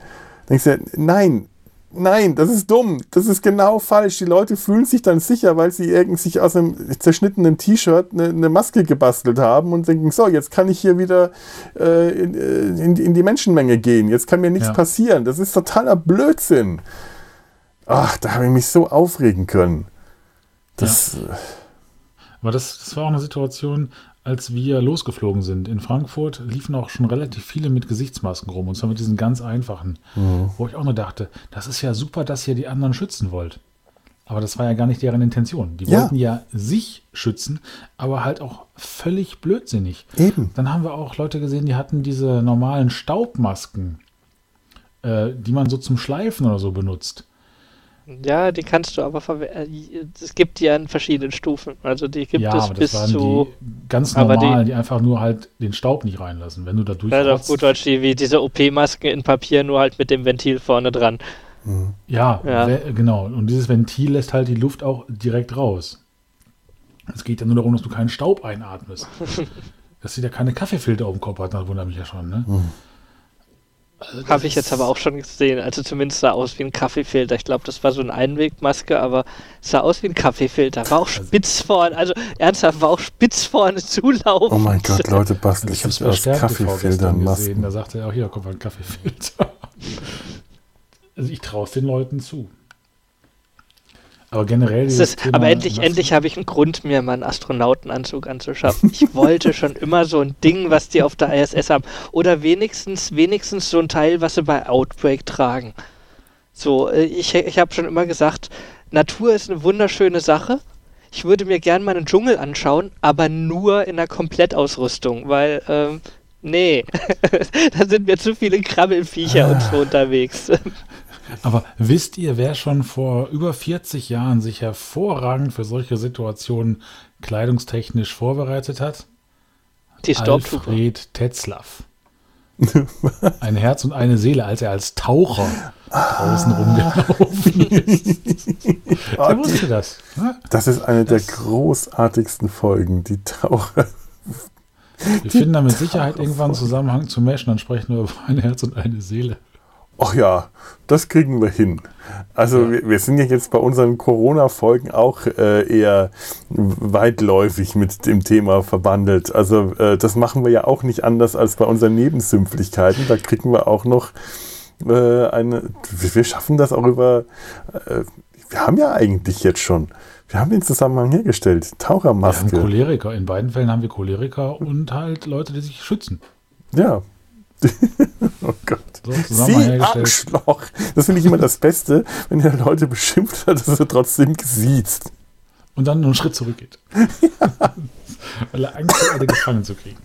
Denkst du, nein, nein, das ist dumm, das ist genau falsch. Die Leute fühlen sich dann sicher, weil sie irgendwie sich aus einem zerschnittenen T-Shirt eine, eine, Maske gebastelt haben und denken, so, jetzt kann ich hier wieder äh, in, äh, in, in, die Menschenmenge gehen, jetzt kann mir nichts ja. passieren. Das ist totaler Blödsinn. Ach, da habe ich mich so aufregen können. Das. Ja. Aber das, das war auch eine Situation, als wir losgeflogen sind. In Frankfurt liefen auch schon relativ viele mit Gesichtsmasken rum und zwar mit diesen ganz einfachen. Mhm. Wo ich auch nur dachte, das ist ja super, dass ihr die anderen schützen wollt. Aber das war ja gar nicht deren Intention. Die ja. wollten ja sich schützen, aber halt auch völlig blödsinnig. Eben. Dann haben wir auch Leute gesehen, die hatten diese normalen Staubmasken, äh, die man so zum Schleifen oder so benutzt. Ja, die kannst du aber verwenden. Äh, es gibt die ja in verschiedenen Stufen. Also die gibt ja, es bis zu. ganz normal, die, die, einfach nur halt den Staub nicht reinlassen. Wenn du da durch. Ja, auf gut Deutsch, die, wie diese OP-Masken in Papier, nur halt mit dem Ventil vorne dran. Mhm. Ja, ja. genau. Und dieses Ventil lässt halt die Luft auch direkt raus. Es geht ja nur darum, dass du keinen Staub einatmest. dass sie da keine Kaffeefilter auf dem Kopf hat, das wundert mich ja schon, ne? Mhm. Also Habe ich jetzt aber auch schon gesehen. Also zumindest sah aus wie ein Kaffeefilter. Ich glaube, das war so eine Einwegmaske, aber sah aus wie ein Kaffeefilter. War auch also spitz vorne, also ernsthaft, war auch spitz vorne zulaufen. Oh mein Gott, Leute, basteln ich habe aus Kaffeefiltern gesehen. Da sagte er auch, hier, kommt mal ein Kaffeefilter. also ich traue es den Leuten zu. Aber generell. Ist, Thema, aber endlich, endlich habe ich einen Grund, mir mal einen Astronautenanzug anzuschaffen. Ich wollte schon immer so ein Ding, was die auf der ISS haben. Oder wenigstens, wenigstens so ein Teil, was sie bei Outbreak tragen. So, äh, ich, ich habe schon immer gesagt, Natur ist eine wunderschöne Sache. Ich würde mir gern mal einen Dschungel anschauen, aber nur in der Komplettausrüstung, weil, ähm, nee, da sind mir zu viele Krabbelfiecher und so unterwegs. Aber wisst ihr, wer schon vor über 40 Jahren sich hervorragend für solche Situationen kleidungstechnisch vorbereitet hat? Die Alfred Tetzlaff. Ein Herz und eine Seele, als er als Taucher draußen rumgelaufen ist. Wer wusste das? Ne? Das ist eine das der großartigsten Folgen, die Taucher. Wir finden da mit Sicherheit irgendwann einen Zusammenhang zu Mesh, dann sprechen wir über ein Herz und eine Seele. Ach ja, das kriegen wir hin. Also ja. wir, wir, sind ja jetzt bei unseren Corona-Folgen auch äh, eher weitläufig mit dem Thema verbandelt. Also äh, das machen wir ja auch nicht anders als bei unseren Nebensümpflichkeiten. Da kriegen wir auch noch äh, eine. Wir schaffen das auch über. Äh, wir haben ja eigentlich jetzt schon. Wir haben den Zusammenhang hergestellt. Tauchermaske. Wir haben Choleriker. In beiden Fällen haben wir Choleriker und halt Leute, die sich schützen. Ja, oh Gott. So, Sie Arschloch. Das finde ich immer das Beste, wenn er Leute beschimpft hat, dass er trotzdem gesiezt. Und dann einen Schritt zurückgeht. ja. Weil er Angst hat, alle gefangen zu kriegen.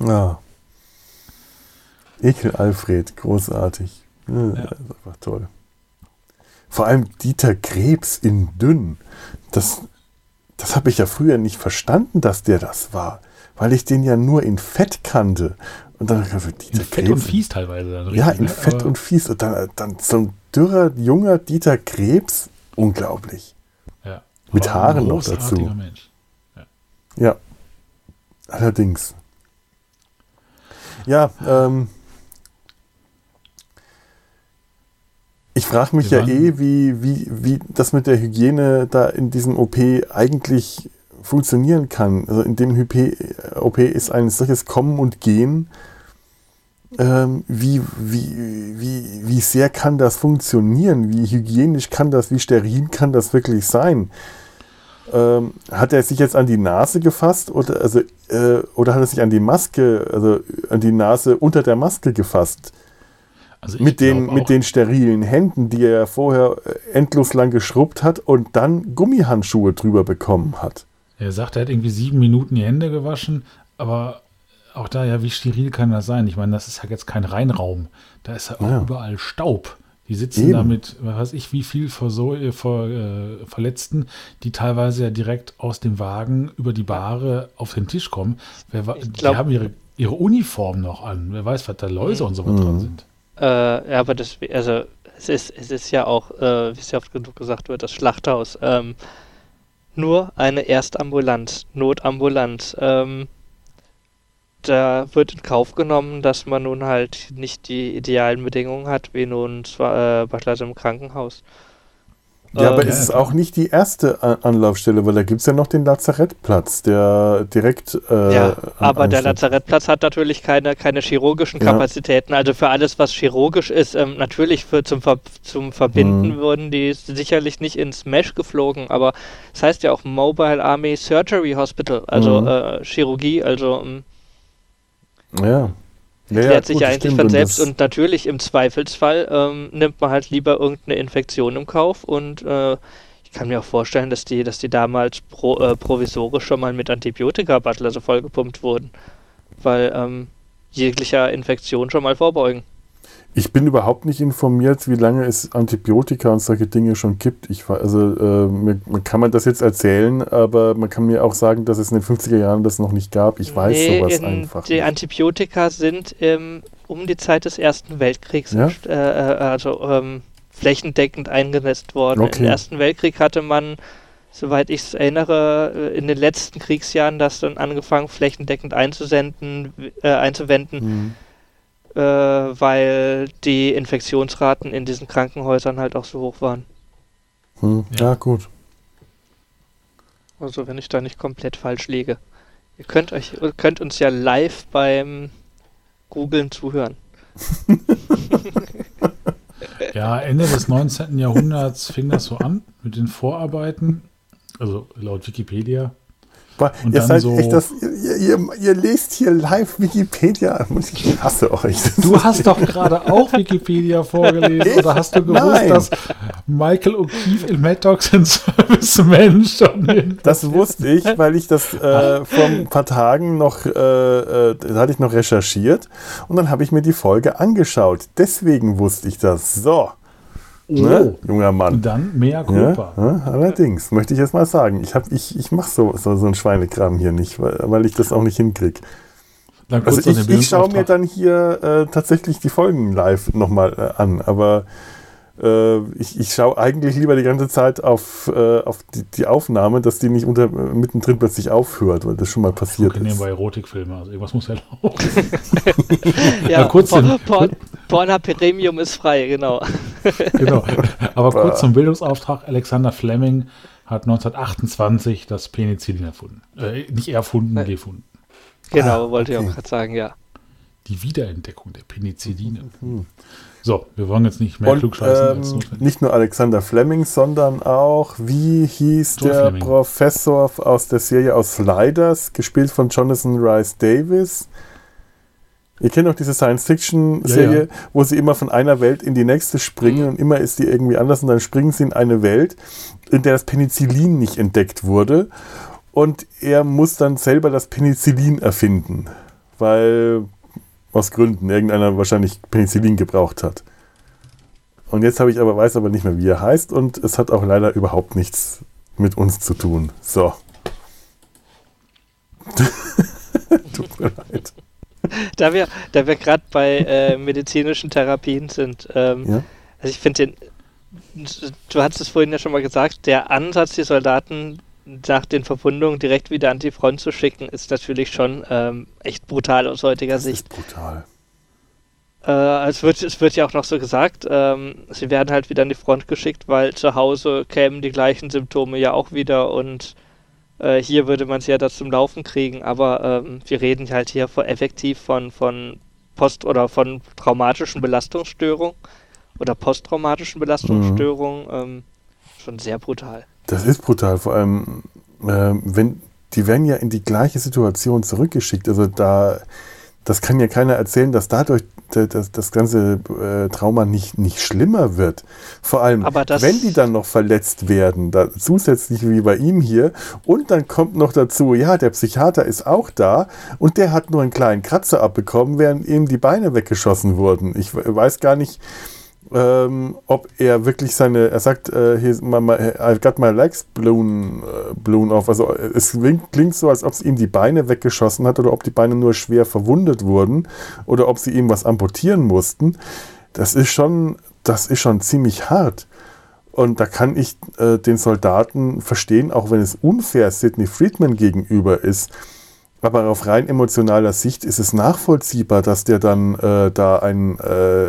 Ja. Ekel Alfred, großartig. Ja, ja. Das ist einfach toll. Vor allem Dieter Krebs in dünn. Das, das habe ich ja früher nicht verstanden, dass der das war. Weil ich den ja nur in Fett kannte. Und dann in Fett Krebs. und fies teilweise. Dann ja, in ne? Fett Aber und fies. Und dann, dann so ein dürrer, junger Dieter Krebs. Unglaublich. Ja. Mit Haaren noch dazu. Mensch. Ja. ja. Allerdings. Ja, ähm, ich frage mich ja eh, wie, wie, wie das mit der Hygiene da in diesem OP eigentlich funktionieren kann. Also in dem OP ist ein solches Kommen und Gehen ähm, wie, wie, wie, wie sehr kann das funktionieren? Wie hygienisch kann das, wie steril kann das wirklich sein? Ähm, hat er sich jetzt an die Nase gefasst oder, also, äh, oder hat er sich an die Maske, also an die Nase unter der Maske gefasst? Also mit, den, mit den sterilen Händen, die er vorher äh, endlos lang geschrubbt hat und dann Gummihandschuhe drüber bekommen hat. Er sagt, er hat irgendwie sieben Minuten die Hände gewaschen, aber auch da, ja, wie steril kann das sein? Ich meine, das ist ja jetzt kein Reinraum. Da ist ja auch ja. überall Staub. Die sitzen Eben. da mit, was weiß ich, wie viel vor so, vor, äh, Verletzten, die teilweise ja direkt aus dem Wagen über die Bahre auf den Tisch kommen. Wer, glaub, die haben ihre, ihre Uniform noch an. Wer weiß, was da Läuse mhm. und so was dran sind. Äh, ja, aber das, also, es ist, es ist ja auch, äh, wie es ja oft genug gesagt wird, das Schlachthaus. Ähm, nur eine Erstambulanz, Notambulanz. Ähm, da wird in Kauf genommen, dass man nun halt nicht die idealen Bedingungen hat, wie nun zwar, äh, beispielsweise im Krankenhaus. Ja, aber ähm, ist es auch nicht die erste Anlaufstelle, weil da gibt es ja noch den Lazarettplatz, der direkt. Äh, ja, aber der Lazarettplatz hat natürlich keine, keine chirurgischen Kapazitäten. Ja. Also für alles, was chirurgisch ist, ähm, natürlich für, zum, Ver zum Verbinden hm. wurden die sicherlich nicht ins Mesh geflogen, aber das heißt ja auch Mobile Army Surgery Hospital, also hm. äh, Chirurgie, also. Ähm, ja. Erklärt ja, sich ja eigentlich von selbst und natürlich im Zweifelsfall ähm, nimmt man halt lieber irgendeine Infektion im Kauf und äh, ich kann mir auch vorstellen, dass die, dass die damals pro, äh, provisorisch schon mal mit Antibiotika-Butler so vollgepumpt wurden, weil ähm, jeglicher Infektion schon mal vorbeugen. Ich bin überhaupt nicht informiert, wie lange es Antibiotika und solche Dinge schon gibt. Ich, also, äh, man kann man das jetzt erzählen, aber man kann mir auch sagen, dass es in den 50er Jahren das noch nicht gab. Ich weiß nee, sowas einfach. Die nicht. Antibiotika sind ähm, um die Zeit des Ersten Weltkriegs, ja? äh, äh also ähm, flächendeckend eingesetzt worden. Okay. Im Ersten Weltkrieg hatte man, soweit ich es erinnere, äh, in den letzten Kriegsjahren das dann angefangen, flächendeckend einzusenden, äh, einzuwenden. Mhm äh, weil die Infektionsraten in diesen Krankenhäusern halt auch so hoch waren. Hm, ja. ja, gut. Also wenn ich da nicht komplett falsch liege. Ihr könnt euch könnt uns ja live beim Googlen zuhören. Ja, Ende des 19. Jahrhunderts fing das so an mit den Vorarbeiten, also laut Wikipedia. Und ihr, seid so echt das, ihr, ihr, ihr, lest hier live Wikipedia. Ich hasse euch. Du hast doch gerade auch Wikipedia vorgelesen. Oder hast du gewusst, Nein. dass Michael O'Keefe in Mad Dogs and Servicemen schon Das wusste ich, weil ich das äh, vor ein paar Tagen noch, äh, äh, da hatte ich noch recherchiert und dann habe ich mir die Folge angeschaut. Deswegen wusste ich das. So. Ne? Oh. Junger Mann. Dann mehr Culpa. Ja, ja, allerdings, möchte ich jetzt mal sagen. Ich, ich, ich mache so, so, so einen Schweinekram hier nicht, weil, weil ich das auch nicht hinkriege. Also ich, ich schaue mir dann hier äh, tatsächlich die Folgen live nochmal äh, an, aber ich, ich schaue eigentlich lieber die ganze Zeit auf, äh, auf die, die, Aufnahme, dass die nicht unter, mittendrin plötzlich aufhört, weil das schon mal passiert ist. bei Erotikfilme, also irgendwas muss ja laufen. ja, kurz Porn, Porn, Pornhub Premium ist frei, genau. genau, aber kurz zum Bildungsauftrag, Alexander Fleming hat 1928 das Penicillin erfunden. Äh, nicht erfunden, Nein. gefunden. Genau, ah, wollte okay. ich auch gerade sagen, ja. Die Wiederentdeckung der Penicilline. Mhm. So, wir wollen jetzt nicht mehr klugscheißen. Ähm, nicht nur Alexander Fleming, sondern auch, wie hieß Joe der Fleming. Professor aus der Serie aus Sliders, gespielt von Jonathan Rice Davis. Ihr kennt auch diese Science-Fiction-Serie, ja, ja. wo sie immer von einer Welt in die nächste springen mhm. und immer ist die irgendwie anders und dann springen sie in eine Welt, in der das Penicillin nicht entdeckt wurde und er muss dann selber das Penicillin erfinden, weil aus Gründen irgendeiner wahrscheinlich Penicillin gebraucht hat. Und jetzt habe ich aber weiß aber nicht mehr, wie er heißt und es hat auch leider überhaupt nichts mit uns zu tun. So. Tut mir leid. Da wir, da wir gerade bei äh, medizinischen Therapien sind, ähm, ja? also ich finde den, du hattest es vorhin ja schon mal gesagt, der Ansatz, die Soldaten nach den Verwundungen direkt wieder an die Front zu schicken, ist natürlich schon ähm, echt brutal aus heutiger das Sicht. Ist brutal. Äh, es, wird, es wird ja auch noch so gesagt, ähm, sie werden halt wieder an die Front geschickt, weil zu Hause kämen die gleichen Symptome ja auch wieder und äh, hier würde man sie ja das zum Laufen kriegen, aber ähm, wir reden halt hier von, effektiv von, von Post- oder von traumatischen Belastungsstörungen oder posttraumatischen Belastungsstörungen. Mhm. Ähm, schon sehr brutal. Das ist brutal, vor allem, äh, wenn die werden ja in die gleiche Situation zurückgeschickt. Also da, das kann ja keiner erzählen, dass dadurch das, das ganze äh, Trauma nicht, nicht schlimmer wird. Vor allem, wenn die dann noch verletzt werden, da, zusätzlich wie bei ihm hier, und dann kommt noch dazu, ja, der Psychiater ist auch da und der hat nur einen kleinen Kratzer abbekommen, während ihm die Beine weggeschossen wurden. Ich weiß gar nicht, ähm, ob er wirklich seine, er sagt, äh, I've got my legs blown, äh, blown off. Also es klingt so, als ob es ihm die Beine weggeschossen hat oder ob die Beine nur schwer verwundet wurden oder ob sie ihm was amputieren mussten. Das ist schon, das ist schon ziemlich hart. Und da kann ich äh, den Soldaten verstehen, auch wenn es unfair Sidney Friedman gegenüber ist. Aber auf rein emotionaler Sicht ist es nachvollziehbar, dass der dann äh, da ein, äh,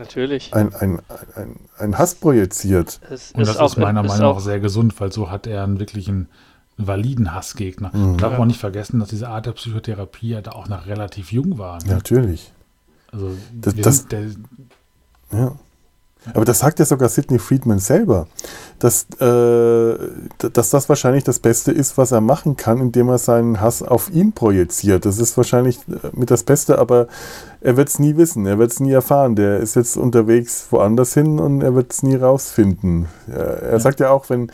Natürlich. Ein, ein, ein, ein Hass projiziert. Es und das ist, ist meiner Meinung nach auch sehr gesund, weil so hat er einen wirklichen validen Hassgegner. Mhm. Darf man nicht vergessen, dass diese Art der Psychotherapie ja da auch noch relativ jung war. Ne? Natürlich. Also das, das der, ja. Aber das sagt ja sogar Sidney Friedman selber, dass, äh, dass das wahrscheinlich das Beste ist, was er machen kann, indem er seinen Hass auf ihn projiziert. Das ist wahrscheinlich äh, mit das Beste, aber er wird es nie wissen, er wird es nie erfahren. Der ist jetzt unterwegs woanders hin und er wird es nie rausfinden. Er, ja. sagt ja auch, wenn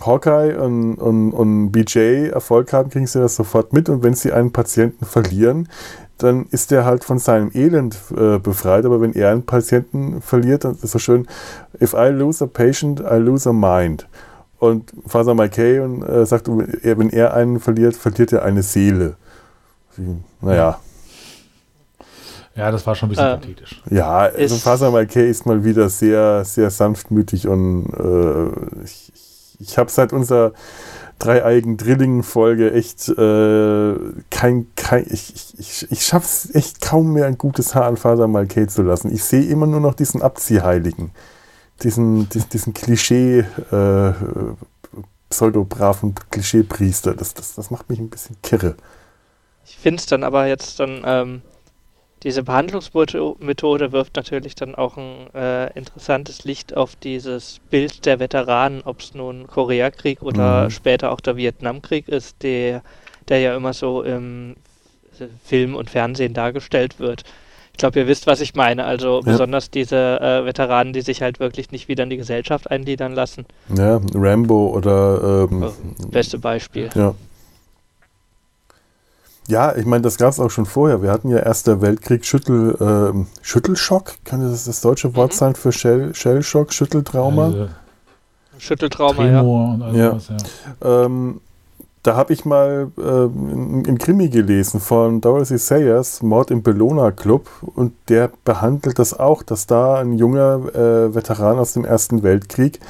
Hawkeye und, und, und BJ Erfolg haben, kriegen sie das sofort mit und wenn sie einen Patienten verlieren, dann ist er halt von seinem Elend äh, befreit. Aber wenn er einen Patienten verliert, dann ist es so schön, if I lose a patient, I lose a mind. Und Father Mackay und, äh, sagt, wenn er einen verliert, verliert er eine Seele. Naja. Ja, das war schon ein bisschen ähm, pathetisch. Ja, also Father Mackay ist mal wieder sehr, sehr sanftmütig und äh, ich, ich habe seit unserer dreieigen Drilling-Folge echt äh, kein, kein ich, ich, ich, ich schaff's echt kaum mehr ein gutes Haar an Faser Malkay zu lassen. Ich sehe immer nur noch diesen Abziehheiligen. Diesen, diesen, diesen Klischee, äh, pseudo-braven Klischee-Priester. Das, das, das macht mich ein bisschen kirre. Ich finde es dann aber jetzt dann, ähm, diese Behandlungsmethode wirft natürlich dann auch ein äh, interessantes Licht auf dieses Bild der Veteranen, ob es nun Koreakrieg oder mhm. später auch der Vietnamkrieg ist, der, der ja immer so im Film und Fernsehen dargestellt wird. Ich glaube, ihr wisst, was ich meine. Also ja. besonders diese äh, Veteranen, die sich halt wirklich nicht wieder in die Gesellschaft eingliedern lassen. Ja, Rambo oder ähm, oh, beste Beispiel. Ja. Ja, ich meine, das gab es auch schon vorher. Wir hatten ja Erster Weltkrieg Schüttel, äh, Schüttelschock, kann das das deutsche Wort mhm. sein für Shell, Shellschock, Schütteltrauma? Also, Schütteltrauma, Tremor ja. Ja. Was, ja. Ähm, da habe ich mal äh, einen Krimi gelesen von Dorothy Sayers, Mord im Bellona Club, und der behandelt das auch, dass da ein junger äh, Veteran aus dem Ersten Weltkrieg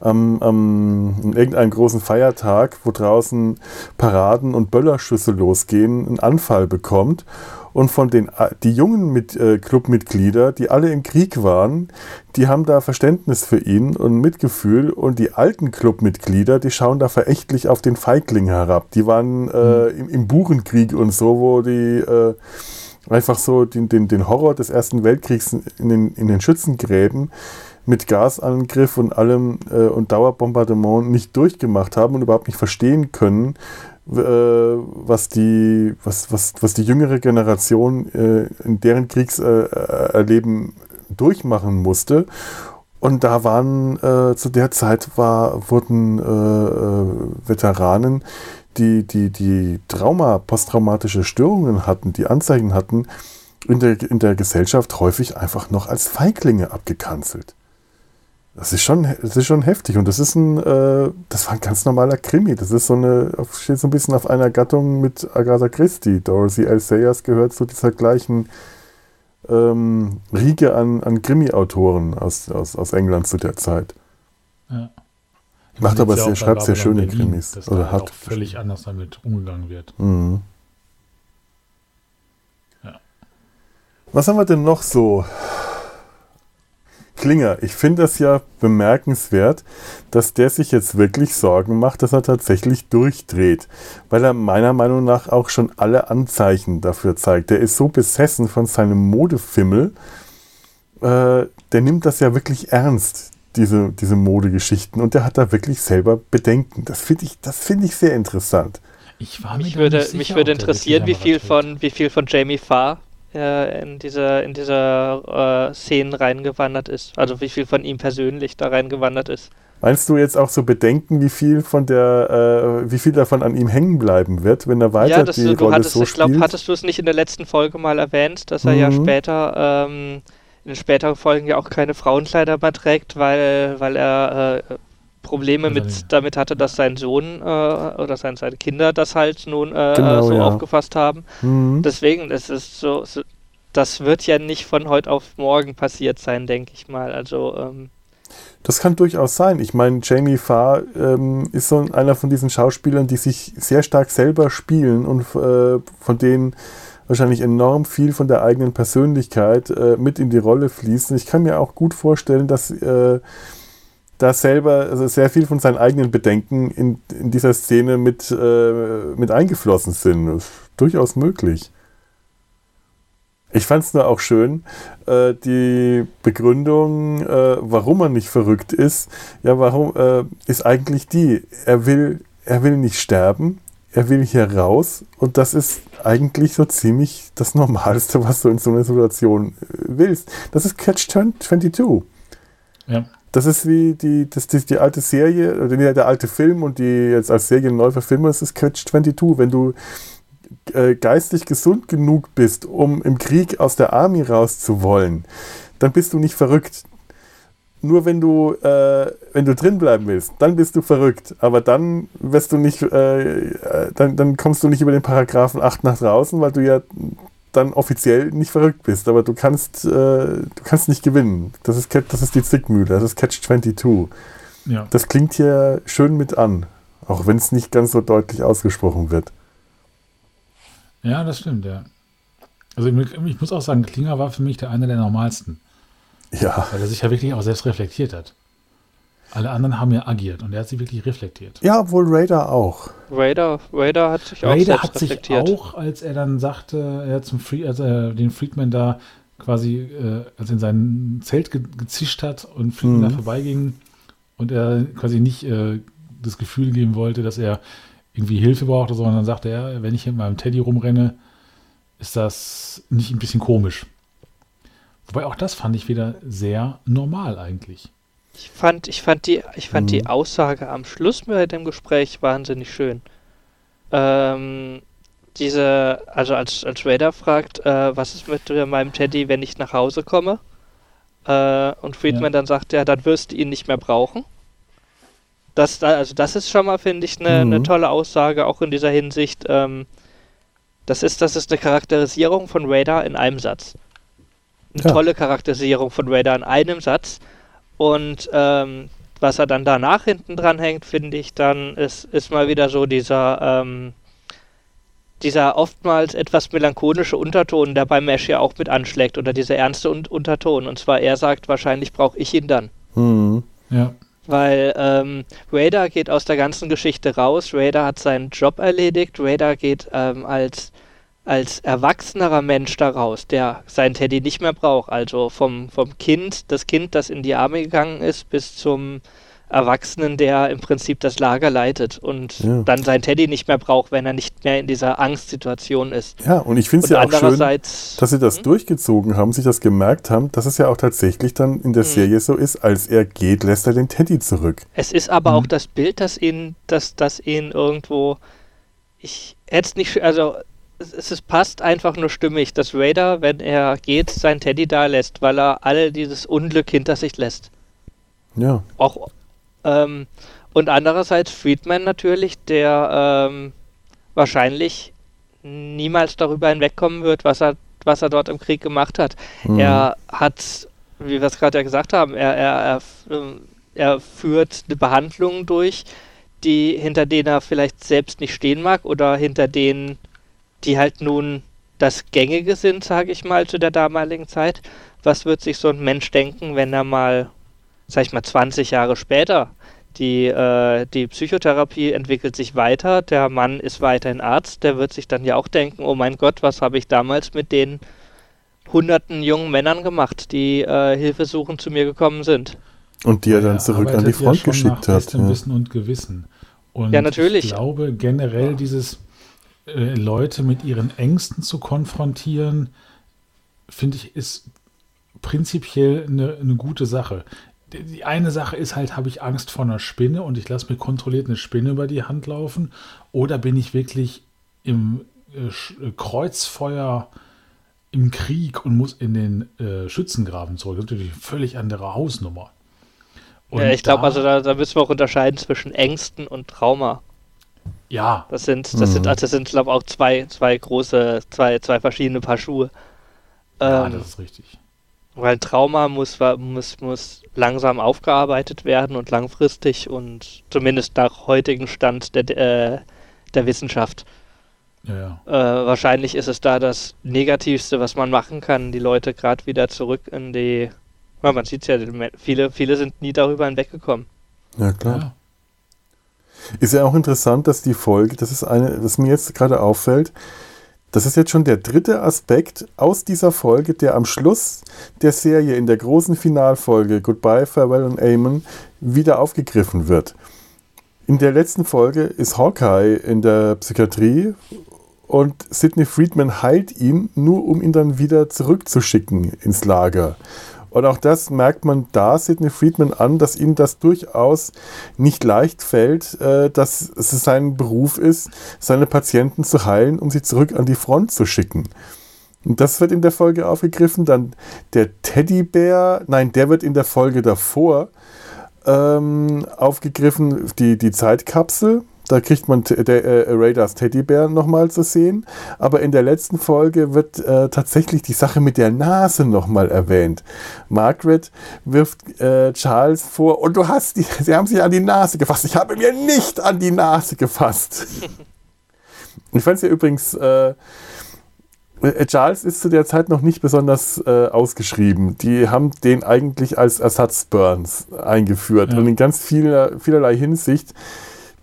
am, am in irgendeinem großen Feiertag, wo draußen Paraden und Böllerschüsse losgehen, einen Anfall bekommt und von den die jungen mit, äh, Clubmitglieder, die alle im Krieg waren, die haben da Verständnis für ihn und Mitgefühl und die alten Clubmitglieder, die schauen da verächtlich auf den Feigling herab. Die waren äh, mhm. im, im, Burenkrieg und so, wo die äh, einfach so den, den, den Horror des Ersten Weltkriegs in den, in den Schützengräben mit Gasangriff und allem äh, und Dauerbombardement nicht durchgemacht haben und überhaupt nicht verstehen können, äh, was, die, was, was, was die jüngere Generation äh, in deren Kriegserleben durchmachen musste. Und da waren äh, zu der Zeit war, wurden äh, äh, Veteranen, die, die, die Trauma, posttraumatische Störungen hatten, die Anzeichen hatten, in der, in der Gesellschaft häufig einfach noch als Feiglinge abgekanzelt. Das ist schon, das ist schon heftig und das ist ein, äh, das war ein ganz normaler Krimi. Das ist so eine, steht so ein bisschen auf einer Gattung mit Agatha Christie. Dorothy L. Sayers gehört zu dieser gleichen ähm, Riege an, an Krimi-Autoren aus, aus, aus England zu der Zeit. Ja. Macht aber, sehr, schreibt sehr schöne Berlin, Krimis. Dass oder da hat auch völlig anders damit umgegangen wird. Mhm. Ja. Was haben wir denn noch so? Klinger, ich finde es ja bemerkenswert, dass der sich jetzt wirklich Sorgen macht, dass er tatsächlich durchdreht, weil er meiner Meinung nach auch schon alle Anzeichen dafür zeigt. Der ist so besessen von seinem Modefimmel, äh, der nimmt das ja wirklich ernst, diese, diese Modegeschichten, und der hat da wirklich selber Bedenken. Das finde ich, find ich sehr interessant. Ich war mich würde, sicher, mich würde interessieren, wie viel, von, wie viel von Jamie Farr äh, in diese, in diese äh, Szenen reingewandert ist. Also wie viel von ihm persönlich da reingewandert ist. Meinst du jetzt auch so Bedenken, wie viel von der, äh, wie viel davon an ihm hängen bleiben wird, wenn er weiter ja, das, die du Rolle hattest, so ich glaube, hattest du es nicht in der letzten Folge mal erwähnt, dass er mhm. ja später ähm, in den späteren Folgen ja auch keine Frauenkleider mehr trägt, weil, weil er äh, Probleme mit, damit hatte, dass sein Sohn äh, oder sein, seine Kinder das halt nun äh, genau, so ja. aufgefasst haben. Mhm. Deswegen, es ist so, so, das wird ja nicht von heute auf morgen passiert sein, denke ich mal. Also ähm, das kann durchaus sein. Ich meine, Jamie Farr ähm, ist so einer von diesen Schauspielern, die sich sehr stark selber spielen und äh, von denen wahrscheinlich enorm viel von der eigenen Persönlichkeit äh, mit in die Rolle fließt. Und ich kann mir auch gut vorstellen, dass äh, da selber also sehr viel von seinen eigenen Bedenken in, in dieser Szene mit, äh, mit eingeflossen sind. Ist durchaus möglich. Ich fand es nur auch schön, äh, die Begründung, äh, warum er nicht verrückt ist, ja, warum äh, ist eigentlich die, er will, er will nicht sterben, er will hier raus und das ist eigentlich so ziemlich das Normalste, was du in so einer Situation äh, willst. Das ist Catch 22. Ja. Das ist wie die, das, das die alte Serie, oder der alte Film und die jetzt als Serie neu verfilmt, das ist Catch 22. Wenn du äh, geistig gesund genug bist, um im Krieg aus der Army rauszuwollen, dann bist du nicht verrückt. Nur wenn du, äh, wenn du drin bleiben willst, dann bist du verrückt. Aber dann wirst du nicht, äh, äh dann, dann kommst du nicht über den Paragraphen 8 nach draußen, weil du ja dann offiziell nicht verrückt bist, aber du kannst, äh, du kannst nicht gewinnen. Das ist, das ist die Zickmühle, das ist Catch 22. Ja. Das klingt hier schön mit an, auch wenn es nicht ganz so deutlich ausgesprochen wird. Ja, das stimmt, ja. Also ich, ich muss auch sagen, Klinger war für mich der einer der normalsten. Ja. Weil er sich ja wirklich auch selbst reflektiert hat. Alle anderen haben ja agiert und er hat sie wirklich reflektiert. Ja, wohl Raider auch. Raider, Raider hat sich auch Raider hat sich auch, als er dann sagte, er zum Free, als er den Friedman da quasi, äh, als er in sein Zelt ge gezischt hat und Friedman mhm. da vorbeiging und er quasi nicht äh, das Gefühl geben wollte, dass er irgendwie Hilfe brauchte, sondern dann sagte er, wenn ich mit meinem Teddy rumrenne, ist das nicht ein bisschen komisch. Wobei auch das fand ich wieder sehr normal eigentlich. Ich fand, ich fand, die, ich fand mhm. die Aussage am Schluss mit dem Gespräch wahnsinnig schön. Ähm, diese, also als, als Raider fragt, äh, was ist mit meinem Teddy, wenn ich nach Hause komme? Äh, und Friedman ja. dann sagt, ja, dann wirst du ihn nicht mehr brauchen. Das, also das ist schon mal, finde ich, eine mhm. ne tolle Aussage, auch in dieser Hinsicht. Ähm, das ist, das ist eine Charakterisierung von Raider in einem Satz. Eine ja. tolle Charakterisierung von Raider in einem Satz. Und ähm, was er dann danach hinten dran hängt, finde ich dann, ist, ist mal wieder so dieser, ähm, dieser oftmals etwas melancholische Unterton, der beim Mesh ja auch mit anschlägt, oder dieser ernste Un Unterton. Und zwar, er sagt, wahrscheinlich brauche ich ihn dann. Mhm. Ja. Weil ähm, Raider geht aus der ganzen Geschichte raus, Raider hat seinen Job erledigt, Raider geht ähm, als als erwachsenerer Mensch daraus, der sein Teddy nicht mehr braucht, also vom, vom Kind, das Kind, das in die Arme gegangen ist, bis zum Erwachsenen, der im Prinzip das Lager leitet und ja. dann sein Teddy nicht mehr braucht, wenn er nicht mehr in dieser Angstsituation ist. Ja, und ich finde es ja auch schön, dass sie das hm? durchgezogen haben, sich das gemerkt haben, dass es ja auch tatsächlich dann in der hm. Serie so ist, als er geht, lässt er den Teddy zurück. Es ist aber hm. auch das Bild, das ihn, das, das ihn irgendwo ich hätte es nicht, also es, es passt einfach nur stimmig, dass Raider, wenn er geht, sein Teddy da lässt, weil er all dieses Unglück hinter sich lässt. Ja. Auch ähm, und andererseits Friedman natürlich, der ähm, wahrscheinlich niemals darüber hinwegkommen wird, was er, was er dort im Krieg gemacht hat. Mhm. Er hat, wie wir es gerade ja gesagt haben, er, er, er, er führt eine Behandlung durch, die hinter denen er vielleicht selbst nicht stehen mag oder hinter denen die halt nun das Gängige sind, sage ich mal, zu der damaligen Zeit. Was wird sich so ein Mensch denken, wenn er mal, sag ich mal, 20 Jahre später die, äh, die Psychotherapie entwickelt sich weiter, der Mann ist weiterhin Arzt, der wird sich dann ja auch denken, oh mein Gott, was habe ich damals mit den hunderten jungen Männern gemacht, die äh, Hilfesuchend zu mir gekommen sind. Und die er dann zurück an die Front ja geschickt hat. Ja. Wissen und Gewissen. Und ja, natürlich. Ich glaube generell dieses äh, Leute mit ihren Ängsten zu konfrontieren, finde ich, ist prinzipiell eine, eine gute Sache. Die eine Sache ist halt, habe ich Angst vor einer Spinne und ich lasse mir kontrolliert eine Spinne über die Hand laufen? Oder bin ich wirklich im äh, äh Kreuzfeuer im Krieg und muss in den äh, Schützengraben zurück? Das ist natürlich eine völlig andere Hausnummer. Und ja, ich glaube, also da, da müssen wir auch unterscheiden zwischen Ängsten und Trauma. Ja. Das sind, das mhm. sind, also das sind, glaube ich, auch zwei, zwei große, zwei, zwei verschiedene Paar Schuhe. Ja, ähm, das ist richtig. Weil Trauma muss, muss, muss langsam aufgearbeitet werden und langfristig und zumindest nach heutigem Stand der, äh, der Wissenschaft. Ja, ja. Äh, wahrscheinlich ist es da das Negativste, was man machen kann, die Leute gerade wieder zurück in die. Ja, man sieht es ja, viele, viele sind nie darüber hinweggekommen. Ja, klar. Ist ja auch interessant, dass die Folge, das ist eine, was mir jetzt gerade auffällt, das ist jetzt schon der dritte Aspekt aus dieser Folge, der am Schluss der Serie in der großen Finalfolge Goodbye, Farewell und Amen wieder aufgegriffen wird. In der letzten Folge ist Hawkeye in der Psychiatrie und Sidney Friedman heilt ihn, nur um ihn dann wieder zurückzuschicken ins Lager. Und auch das merkt man da Sidney Friedman an, dass ihm das durchaus nicht leicht fällt, äh, dass es sein Beruf ist, seine Patienten zu heilen, um sie zurück an die Front zu schicken. Und das wird in der Folge aufgegriffen. Dann der Teddybär, nein, der wird in der Folge davor ähm, aufgegriffen, die, die Zeitkapsel. Da kriegt man der äh, Raiders Teddybär nochmal zu sehen. Aber in der letzten Folge wird äh, tatsächlich die Sache mit der Nase nochmal erwähnt. Margaret wirft äh, Charles vor, und du hast die, sie haben sich an die Nase gefasst. Ich habe mir nicht an die Nase gefasst. ich fand es ja übrigens äh, Äh, Charles ist zu der Zeit noch nicht besonders äh, ausgeschrieben. Die haben den eigentlich als Ersatz Burns eingeführt. Ja. Und in ganz vieler, vielerlei Hinsicht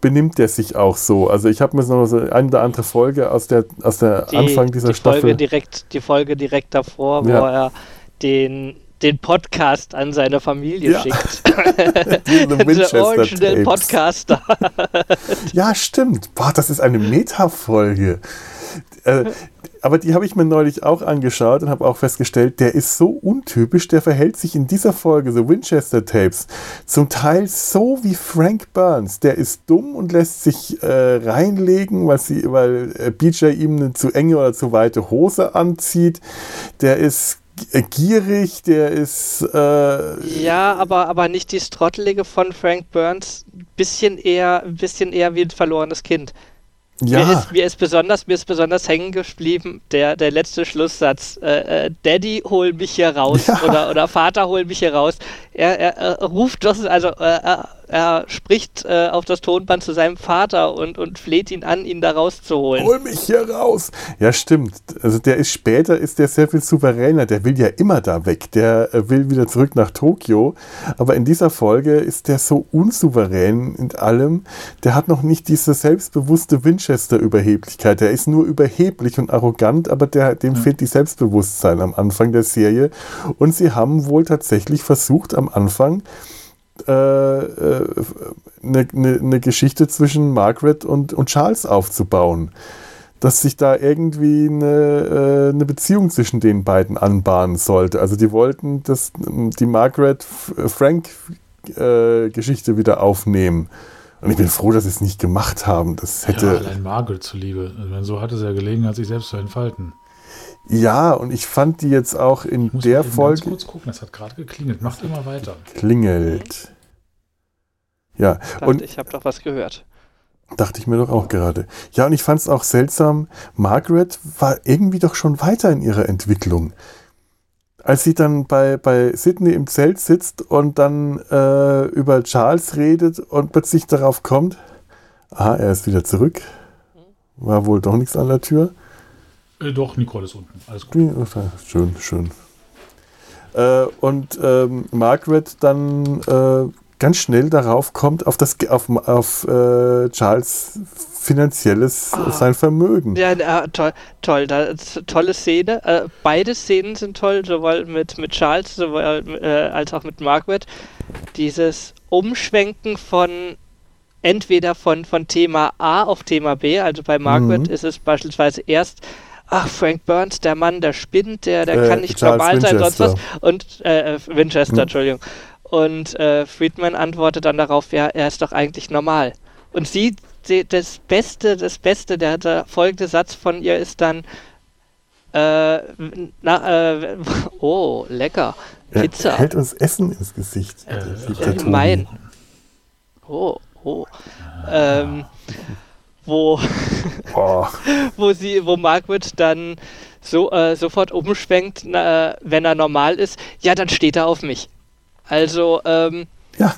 benimmt der sich auch so. Also ich habe mir noch so eine oder andere Folge aus der, aus der die, Anfang dieser die Staffel. Folge direkt, die Folge direkt davor, wo ja. er den den Podcast an seine Familie ja. schickt. Original Podcaster. ja, stimmt. Boah, das ist eine Meta-Folge. Äh, aber die habe ich mir neulich auch angeschaut und habe auch festgestellt, der ist so untypisch, der verhält sich in dieser Folge, so Winchester Tapes, zum Teil so wie Frank Burns. Der ist dumm und lässt sich äh, reinlegen, weil, sie, weil äh, BJ ihm eine zu enge oder zu weite Hose anzieht. Der ist äh, gierig, der ist. Äh ja, aber, aber nicht die Strottelige von Frank Burns. Bisschen eher, bisschen eher wie ein verlorenes Kind. Ja. Mir ist, mir ist, besonders, mir ist besonders hängen geblieben der, der letzte Schlusssatz. Äh, äh, Daddy, hol mich hier raus. Ja. Oder, oder Vater, hol mich hier raus. Er, er, er ruft das, also äh, er spricht äh, auf das Tonband zu seinem Vater und, und fleht ihn an, ihn da rauszuholen. Hol mich hier raus! Ja, stimmt. Also der ist später, ist der sehr viel souveräner. Der will ja immer da weg. Der äh, will wieder zurück nach Tokio. Aber in dieser Folge ist der so unsouverän in allem. Der hat noch nicht diese selbstbewusste Winchester-Überheblichkeit. Der ist nur überheblich und arrogant, aber der, dem mhm. fehlt die Selbstbewusstsein am Anfang der Serie. Und sie haben wohl tatsächlich versucht, am Anfang eine, äh, äh, eine Geschichte zwischen Margaret und, und Charles aufzubauen. Dass sich da irgendwie eine, äh, eine Beziehung zwischen den beiden anbahnen sollte. Also die wollten dass die Margaret-Frank-Geschichte äh, wieder aufnehmen. Und ich bin froh, dass sie es nicht gemacht haben. Das hätte. Ja, allein Margaret zuliebe. So hatte sie ja Gelegenheit, sich selbst zu entfalten. Ja, und ich fand die jetzt auch in ich der Folge. Ganz kurz gucken, das hat gerade geklingelt. Macht immer weiter. Klingelt. Ja, dachte, und ich habe doch was gehört. Dachte ich mir doch auch gerade. Ja, und ich fand es auch seltsam. Margaret war irgendwie doch schon weiter in ihrer Entwicklung. Als sie dann bei, bei Sydney im Zelt sitzt und dann äh, über Charles redet und plötzlich darauf kommt, ah, er ist wieder zurück. War wohl doch nichts an der Tür. Äh, doch, Nicole ist unten. Alles gut. Schön, schön. Äh, und ähm, Margaret dann äh, ganz schnell darauf kommt, auf, das, auf, auf äh, Charles finanzielles, oh. sein Vermögen. Ja, äh, toll, toll, da, tolle Szene. Äh, beide Szenen sind toll, sowohl mit, mit Charles sowohl, äh, als auch mit Margaret. Dieses Umschwenken von entweder von, von Thema A auf Thema B, also bei Margaret mhm. ist es beispielsweise erst ach, Frank Burns, der Mann, der spinnt, der, der äh, kann nicht Charles normal sein, sonst was. Und äh, Winchester, hm. Entschuldigung. Und äh, Friedman antwortet dann darauf, ja, er ist doch eigentlich normal. Und sie, sie das Beste, das Beste, der, der folgende Satz von ihr ist dann, äh, na, äh, oh, lecker. Pizza. Er hält uns Essen ins Gesicht. Äh, mein. Oh, oh. Ähm, wo, wo sie, wo Margaret dann so äh, sofort umschwenkt, na, wenn er normal ist, ja, dann steht er auf mich. Also, ähm, ja.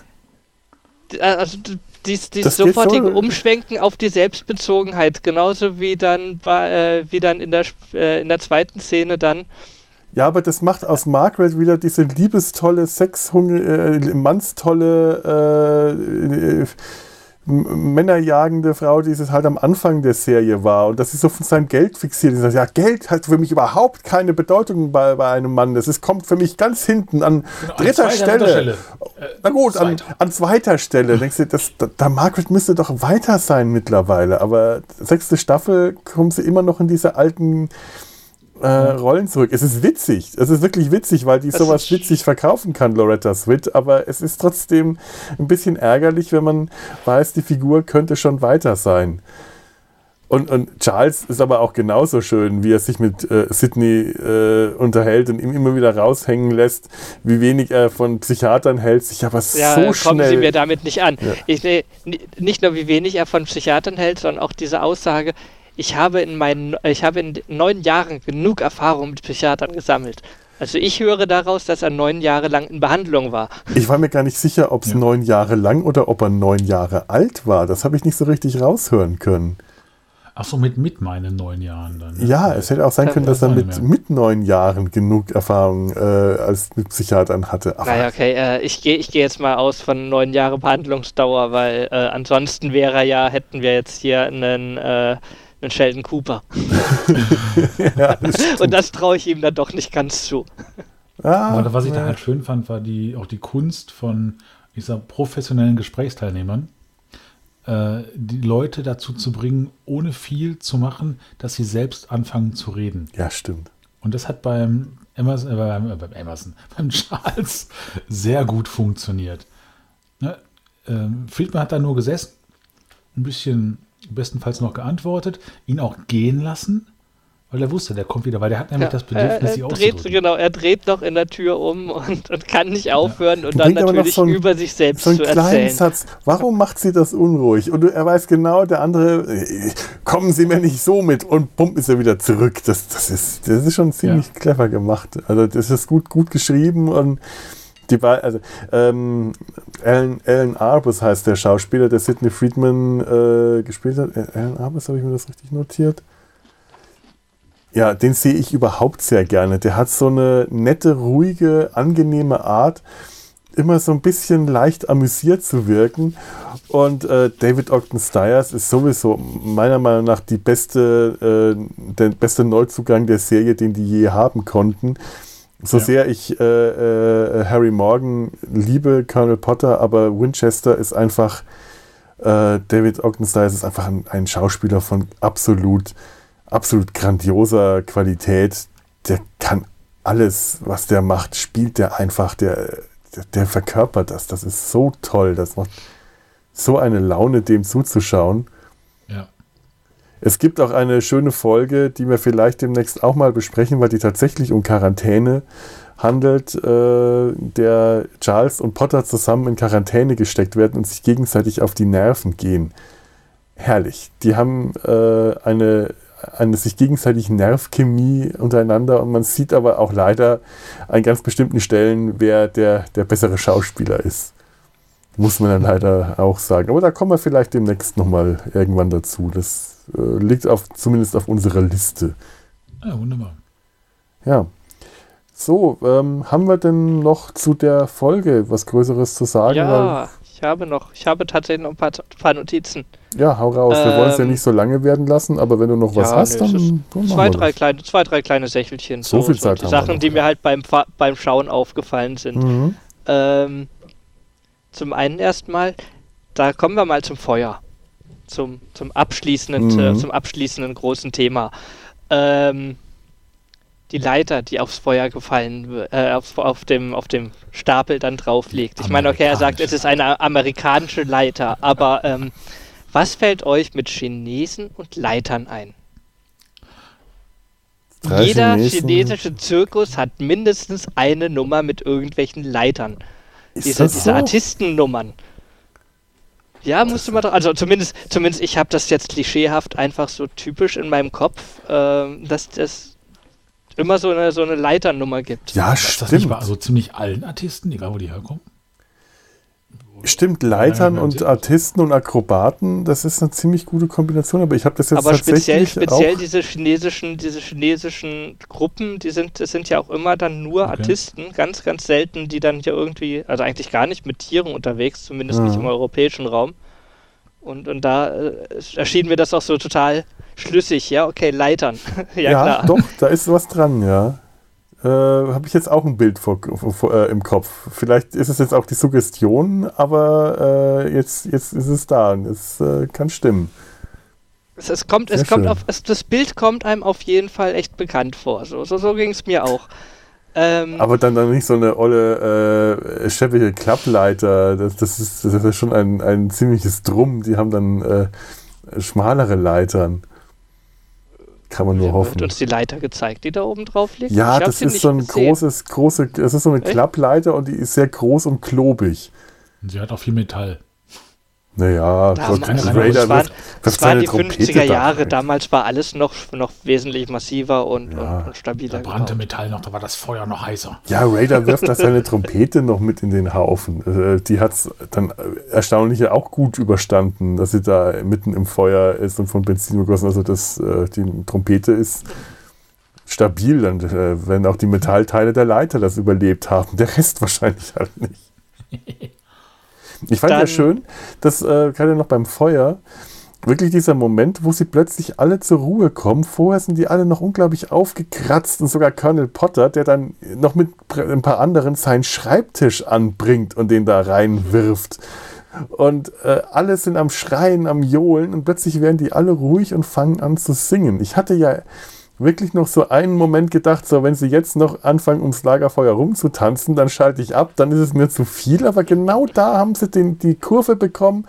Äh, also dies, dies sofortige so. Umschwenken auf die Selbstbezogenheit, genauso wie dann äh, wie dann in der äh, in der zweiten Szene dann. Ja, aber das macht aus Margaret wieder diese liebestolle, sexhungrige, äh, mannstolle äh, männerjagende Frau, die es halt am Anfang der Serie war. Und das ist so von seinem Geld fixiert. Und sagt, ja, Geld hat für mich überhaupt keine Bedeutung bei, bei einem Mann. Das ist, kommt für mich ganz hinten an genau, dritter Stelle. Stelle. Äh, Na gut, an, an, zweiter Stelle. Denkst du, das, da, da Margaret müsste doch weiter sein mittlerweile. Aber sechste Staffel kommt sie immer noch in diese alten äh, Rollen zurück. Es ist witzig. Es ist wirklich witzig, weil die es sowas witzig verkaufen kann, Loretta Swit. Aber es ist trotzdem ein bisschen ärgerlich, wenn man weiß, die Figur könnte schon weiter sein. Und, und Charles ist aber auch genauso schön, wie er sich mit äh, Sidney äh, unterhält und ihm immer wieder raushängen lässt, wie wenig er von Psychiatern hält, sich aber ja, so kommen schnell... Sie mir damit nicht an. Ja. Ich, nicht nur wie wenig er von Psychiatern hält, sondern auch diese Aussage, ich habe in meinen, ich habe in neun Jahren genug Erfahrung mit Psychiatern gesammelt. Also ich höre daraus, dass er neun Jahre lang in Behandlung war. Ich war mir gar nicht sicher, ob es ja. neun Jahre lang oder ob er neun Jahre alt war. Das habe ich nicht so richtig raushören können. Ach so, mit, mit meinen neun Jahren dann. Ja, es hätte auch sein können, dass er mit, mit neun Jahren genug Erfahrung äh, als mit Psychiatern hatte. Aber Naja, okay, äh, ich gehe ich geh jetzt mal aus von neun Jahre Behandlungsdauer, weil äh, ansonsten wäre ja, hätten wir jetzt hier einen, äh, einen Sheldon Cooper. ja, das Und das traue ich ihm dann doch nicht ganz zu. ah, Aber was ich da halt schön fand, war die, auch die Kunst von, ich sag, professionellen Gesprächsteilnehmern, äh, die Leute dazu zu bringen, ohne viel zu machen, dass sie selbst anfangen zu reden. ja, stimmt. Und das hat beim Emerson, äh, beim, äh, beim Emerson, beim Charles sehr gut funktioniert. Ne? Ähm, Friedman hat da nur gesessen, ein bisschen bestenfalls noch geantwortet, ihn auch gehen lassen, weil er wusste, der kommt wieder, weil der hat nämlich das Bedürfnis, er, sie auszudrücken. genau, er dreht noch in der Tür um und, und kann nicht aufhören und dann natürlich so ein- über sich selbst So einen zu kleinen erzählen. Satz. Warum macht sie das unruhig? Und er weiß genau, der andere, äh, kommen Sie mir nicht so mit und pump ist er wieder zurück. Das, das, ist, das ist schon ziemlich clever gemacht. Also das ist gut, gut geschrieben und die bei, also ähm, Alan, Alan Arbus heißt der Schauspieler, der Sidney Friedman äh, gespielt hat. Äh, Alan Arbus, habe ich mir das richtig notiert? Ja, den sehe ich überhaupt sehr gerne. Der hat so eine nette, ruhige, angenehme Art, immer so ein bisschen leicht amüsiert zu wirken. Und äh, David Ogden Stiers ist sowieso meiner Meinung nach die beste, äh, der beste Neuzugang der Serie, den die je haben konnten. So Ja. sehr ich äh, äh, Harry Morgan liebe, Colonel Potter, aber Winchester ist einfach, äh, David Ogden Stiers ist einfach ein, ein Schauspieler von absolut, absolut grandioser Qualität. Der kann alles, was der macht, spielt der einfach, der, der, der verkörpert das. Das ist so toll. Das macht so eine Laune, dem zuzuschauen. Es gibt auch eine schöne Folge, die wir vielleicht demnächst auch mal besprechen, weil die tatsächlich um Quarantäne handelt, äh, der Charles und Potter zusammen in Quarantäne gesteckt werden und sich gegenseitig auf die Nerven gehen. Herrlich. Die haben äh, eine, eine sich gegenseitig Nervchemie untereinander und man sieht aber auch leider an ganz bestimmten Stellen, wer der, der bessere Schauspieler ist. Muss man dann leider auch sagen. Aber da kommen wir vielleicht demnächst nochmal irgendwann dazu. Das äh, liegt auf, zumindest auf unserer Liste. ja, wunderbar. Ja. So, ähm, haben wir denn noch zu der Folge was Größeres zu sagen? Ja, ich habe noch, ich habe tatsächlich noch ein paar, paar Notizen. Ja, hau raus. Wir wollen es ja Ähm, nicht so lange werden lassen, aber wenn du noch was Ja, hast, dann, dann Zwei, wir drei das. kleine, zwei, drei kleine Sächelchen. So viel Zeit die haben wir Sachen, noch, die mir ja. halt beim, beim Schauen aufgefallen sind. Mhm. Ähm, zum einen erstmal, da kommen wir mal zum Feuer. Zum, zum, abschließenden, Mhm. äh, zum abschließenden großen Thema. Ähm, die Leiter, die aufs Feuer gefallen, äh, auf, auf, dem, auf dem Stapel dann drauf liegt. Ich meine, okay, er sagt, es ist eine amerikanische Leiter, aber ähm, was fällt euch mit Chinesen und Leitern ein? Drei Jeder Chinesen. chinesische Zirkus hat mindestens eine Nummer mit irgendwelchen Leitern. Ist Diese, das diese so? Artistennummern. Ja, musste man doch. Also zumindest, zumindest ich habe das jetzt klischeehaft einfach so typisch in meinem Kopf, ähm, dass es immer so eine, so eine Leiternummer gibt. Ja, Ist das nicht stimmt. bei so ziemlich allen Artisten, egal wo die herkommen? Stimmt, Leitern Ja, und ja. Artisten und Akrobaten, das ist eine ziemlich gute Kombination, aber ich habe das jetzt Aber speziell, tatsächlich speziell auch... diese chinesischen, diese chinesischen Gruppen, die sind, das sind ja auch immer dann nur Okay. Artisten, ganz, ganz selten, die dann hier irgendwie, also eigentlich gar nicht mit Tieren unterwegs, zumindest nicht Mhm. im europäischen Raum. Und, und da äh, erschien mir das auch so total schlüssig, ja, okay, Leitern. ja, ja, klar. doch, da ist was dran, ja. Äh, habe ich jetzt auch ein Bild vor, vor, äh, im Kopf. Vielleicht ist es jetzt auch die Suggestion, aber äh, jetzt, jetzt ist es da und es äh, kann stimmen. Es, es kommt, es kommt auf, es, das Bild kommt einem auf jeden Fall echt bekannt vor. So, so, so ging es mir auch. Ähm, Aber dann, dann nicht so eine olle, äh, scheppige Klappleiter. Das, das, ist, das ist schon ein, ein ziemliches Drum. Die haben dann äh, schmalere Leitern. Kann man nur wird hoffen. uns die Leiter gezeigt, die da oben drauf liegt? Ja, das sie ist nicht so ein gesehen. großes, große, das ist so eine Echt? Klappleiter und die ist sehr groß und klobig. Und sie hat auch viel Metall. Naja, Damals, Gott, Raider waren, das seine waren die Trompete 50er Jahre, da damals war alles noch, noch wesentlich massiver und, Ja. und, und Da stabiler. brannte gebaut. Metall noch, da war das Feuer noch heißer. Ja, Raider wirft da seine Trompete noch mit in den Haufen. Äh, Die hat es dann erstaunlich auch gut überstanden, dass sie da mitten im Feuer ist und von Benzin begossen. Also das, äh, die Trompete ist stabil, dann, äh, wenn auch die Metallteile der Leiter das überlebt haben. Der Rest wahrscheinlich halt nicht. Ich fand ja schön, dass äh, gerade noch beim Feuer wirklich dieser Moment, wo sie plötzlich alle zur Ruhe kommen. Vorher sind die alle noch unglaublich aufgekratzt und sogar Colonel Potter, der dann noch mit ein paar anderen seinen Schreibtisch anbringt und den da reinwirft. Und äh, alle sind am Schreien, am Johlen und plötzlich werden die alle ruhig und fangen an zu singen. Ich hatte ja wirklich noch so einen Moment gedacht, so wenn sie jetzt noch anfangen, ums Lagerfeuer rumzutanzen, dann schalte ich ab, dann ist es mir zu viel. Aber genau da haben sie den, die Kurve bekommen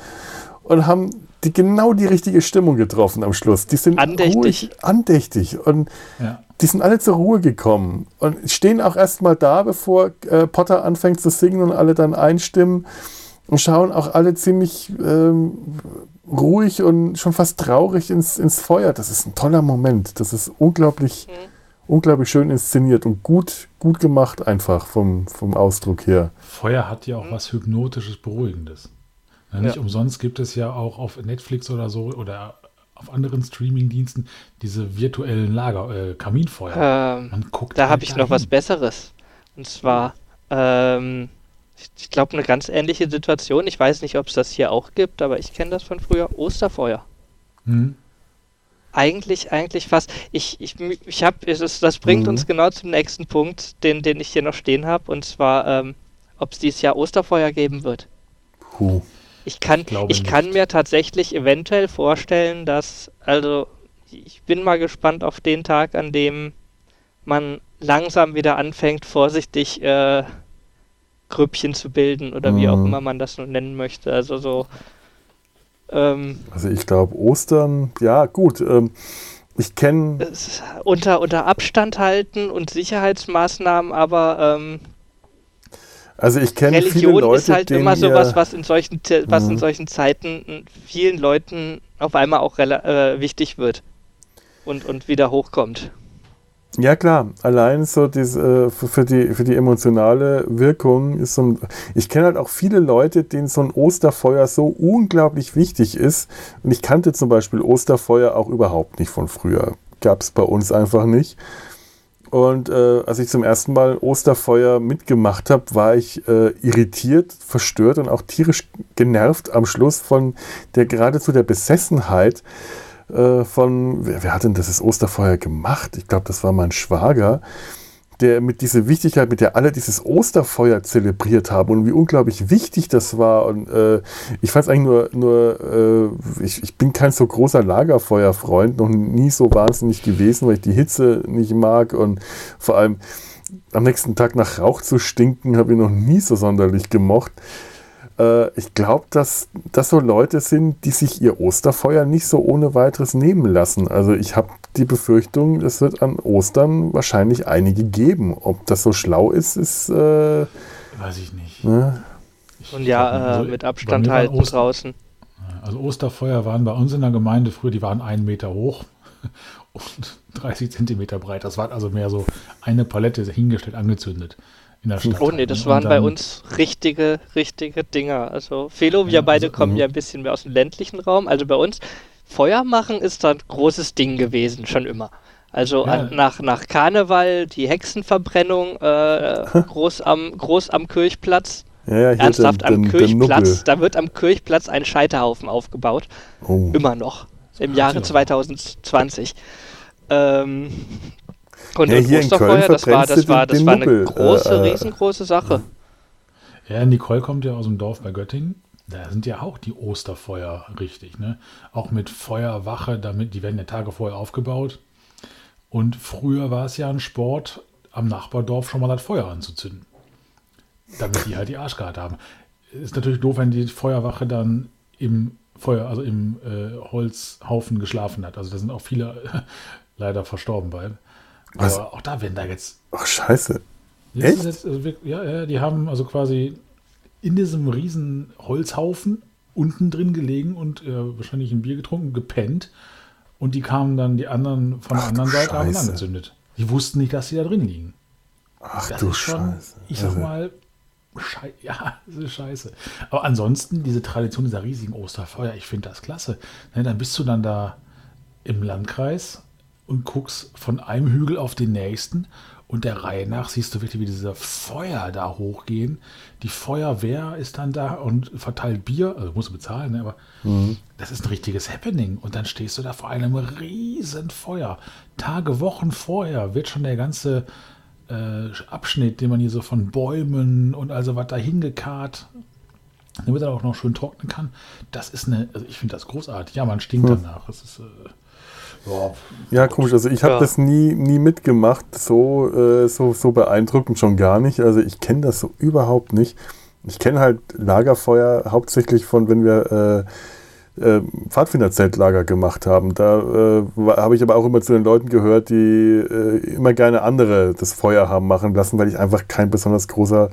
und haben die genau die richtige Stimmung getroffen am Schluss. Die sind Andächtig. ruhig, andächtig und Ja. die sind alle zur Ruhe gekommen und stehen auch erstmal da, bevor äh, Potter anfängt zu singen und alle dann einstimmen und schauen auch alle ziemlich ähm, ruhig und schon fast traurig ins, ins Feuer. Das ist ein toller Moment. Das ist unglaublich, unglaublich schön inszeniert und gut, gut gemacht einfach vom, vom Ausdruck her. Feuer hat ja auch was Hypnotisches, Beruhigendes. Ja, nicht Ja. umsonst gibt es ja auch auf Netflix oder so oder auf anderen Streamingdiensten diese virtuellen Lager, äh, Kaminfeuer. Ähm, Man guckt da halt habe ich noch dahin. was Besseres. Und zwar, ähm, ich, glaube, eine ganz ähnliche Situation. Ich weiß nicht, ob es das hier auch gibt, aber ich kenne das von früher. Osterfeuer. Hm? Eigentlich, eigentlich fast. Ich, ich, ich habe, das, das bringt Mhm. uns genau zum nächsten Punkt, den, den ich hier noch stehen habe. Und zwar, ähm, ob es dieses Jahr Osterfeuer geben wird. Puh. Ich kann, Ich ich kann mir tatsächlich eventuell vorstellen, dass, also, ich bin mal gespannt auf den Tag, an dem man langsam wieder anfängt, vorsichtig äh, Grüppchen zu bilden oder wie auch Mhm. immer man das nun nennen möchte. Also so, ähm, Also ich glaube Ostern, ja gut. Ähm, ich kenne unter, unter Abstand halten und Sicherheitsmaßnahmen, aber ähm, also ich kenne viele Religion Leute, ist halt immer sowas, was in solchen, was in Mhm. solchen Zeiten vielen Leuten auf einmal auch äh, wichtig wird und, und wieder hochkommt. Ja klar, allein so diese, äh, für, die, für die emotionale Wirkung ist so ein, ich kenne halt auch viele Leute, denen so ein Osterfeuer so unglaublich wichtig ist. Und ich kannte zum Beispiel Osterfeuer auch überhaupt nicht von früher. Gab es bei uns einfach nicht. Und äh, als ich zum ersten Mal Osterfeuer mitgemacht habe, war ich äh, irritiert, verstört und auch tierisch genervt am Schluss von der geradezu der Besessenheit äh, von, wer, wer hat denn das Osterfeuer gemacht? Ich glaube, das war mein Schwager, der mit dieser Wichtigkeit, mit der alle dieses Osterfeuer zelebriert haben und wie unglaublich wichtig das war. Und äh, ich fand es eigentlich nur, nur äh, ich, ich bin kein so großer Lagerfeuerfreund, noch nie so wahnsinnig gewesen, weil ich die Hitze nicht mag und vor allem am nächsten Tag nach Rauch zu stinken, habe ich noch nie so sonderlich gemocht. Äh, ich glaube, dass das so Leute sind, die sich ihr Osterfeuer nicht so ohne weiteres nehmen lassen. Also ich habe die Befürchtung, es wird an Ostern wahrscheinlich einige geben. Ob das so schlau ist, ist äh, Weiß ich nicht. ne? Ich Und glaub, ja, also äh, mit Abstand halten Oster- draußen. Also Osterfeuer waren bei uns in der Gemeinde früher, die waren einen Meter hoch und 30 Zentimeter breit. Das war also mehr so eine Palette hingestellt, angezündet in der Stadt. Oh nee, das waren bei uns richtige, richtige Dinger. Also Felo, wir Ja, beide also, kommen mhm. ja ein bisschen mehr aus dem ländlichen Raum. Also bei uns, Feuer machen ist da ein großes Ding gewesen, schon immer. Also Ja. an, nach, nach Karneval, die Hexenverbrennung, äh, groß, am, groß am Kirchplatz. Ja, ja, hier Ernsthaft, den- am den- den Kirchplatz, Nubbel. da wird am Kirchplatz ein Scheiterhaufen aufgebaut. Oh. Immer noch. Im Jahre ja. 2020. Ähm, und, Ja, und hier in Osterfeuer, Köln das war, das war, das den war eine Nubbel, große, äh, äh, riesengroße Sache. Ja, Nicole kommt ja aus dem Dorf bei Göttingen. Da sind ja auch die Osterfeuer richtig, ne? Auch mit Feuerwache, damit, die werden ja Tage vorher aufgebaut. Und früher war es ja ein Sport, am Nachbardorf schon mal das Feuer anzuzünden. Damit die halt die Arschkarte haben. Ist natürlich doof, wenn die Feuerwache dann im Feuer, also im äh, Holzhaufen geschlafen hat. Also da sind auch viele leider verstorben bei. Was? Aber auch da werden da jetzt Ach, scheiße. Echt? Jetzt, also ja, ja, die haben also quasi in diesem riesen Holzhaufen unten drin gelegen und äh, wahrscheinlich ein Bier getrunken, gepennt. Und die kamen dann, die anderen von der Ach, anderen Seite, haben angezündet. Die wussten nicht, dass sie da drin liegen. Ach Das du ist schon, Scheiße. ich sag Also, mal, schei ja, das ist scheiße. Aber ansonsten, diese Tradition dieser riesigen Osterfeuer, ich finde das klasse. Ne, dann bist du dann da im Landkreis und guckst von einem Hügel auf den nächsten und der Reihe nach siehst du wirklich, wie diese Feuer da hochgehen. Die Feuerwehr ist dann da und verteilt Bier, also musst du bezahlen, ne, aber das ist ein richtiges Happening. Und dann stehst du da vor einem riesen Feuer. Tage, Wochen vorher wird schon der ganze äh, Abschnitt, den man hier so von Bäumen und also was da hingekarrt, damit er auch noch schön trocknen kann. Das ist eine, also ich finde das großartig. Ja, man stinkt danach. Das ist, äh, ja, Ja, komisch. Also ich habe Ja. das nie, nie mitgemacht, so, äh, so, so beeindruckend schon gar nicht. Also ich kenne das so überhaupt nicht. Ich kenne halt Lagerfeuer hauptsächlich von, wenn wir äh, äh, Pfadfinderzeltlager gemacht haben. Da äh, habe ich aber auch immer zu den Leuten gehört, die äh, immer gerne andere das Feuer haben machen lassen, weil ich einfach kein besonders großer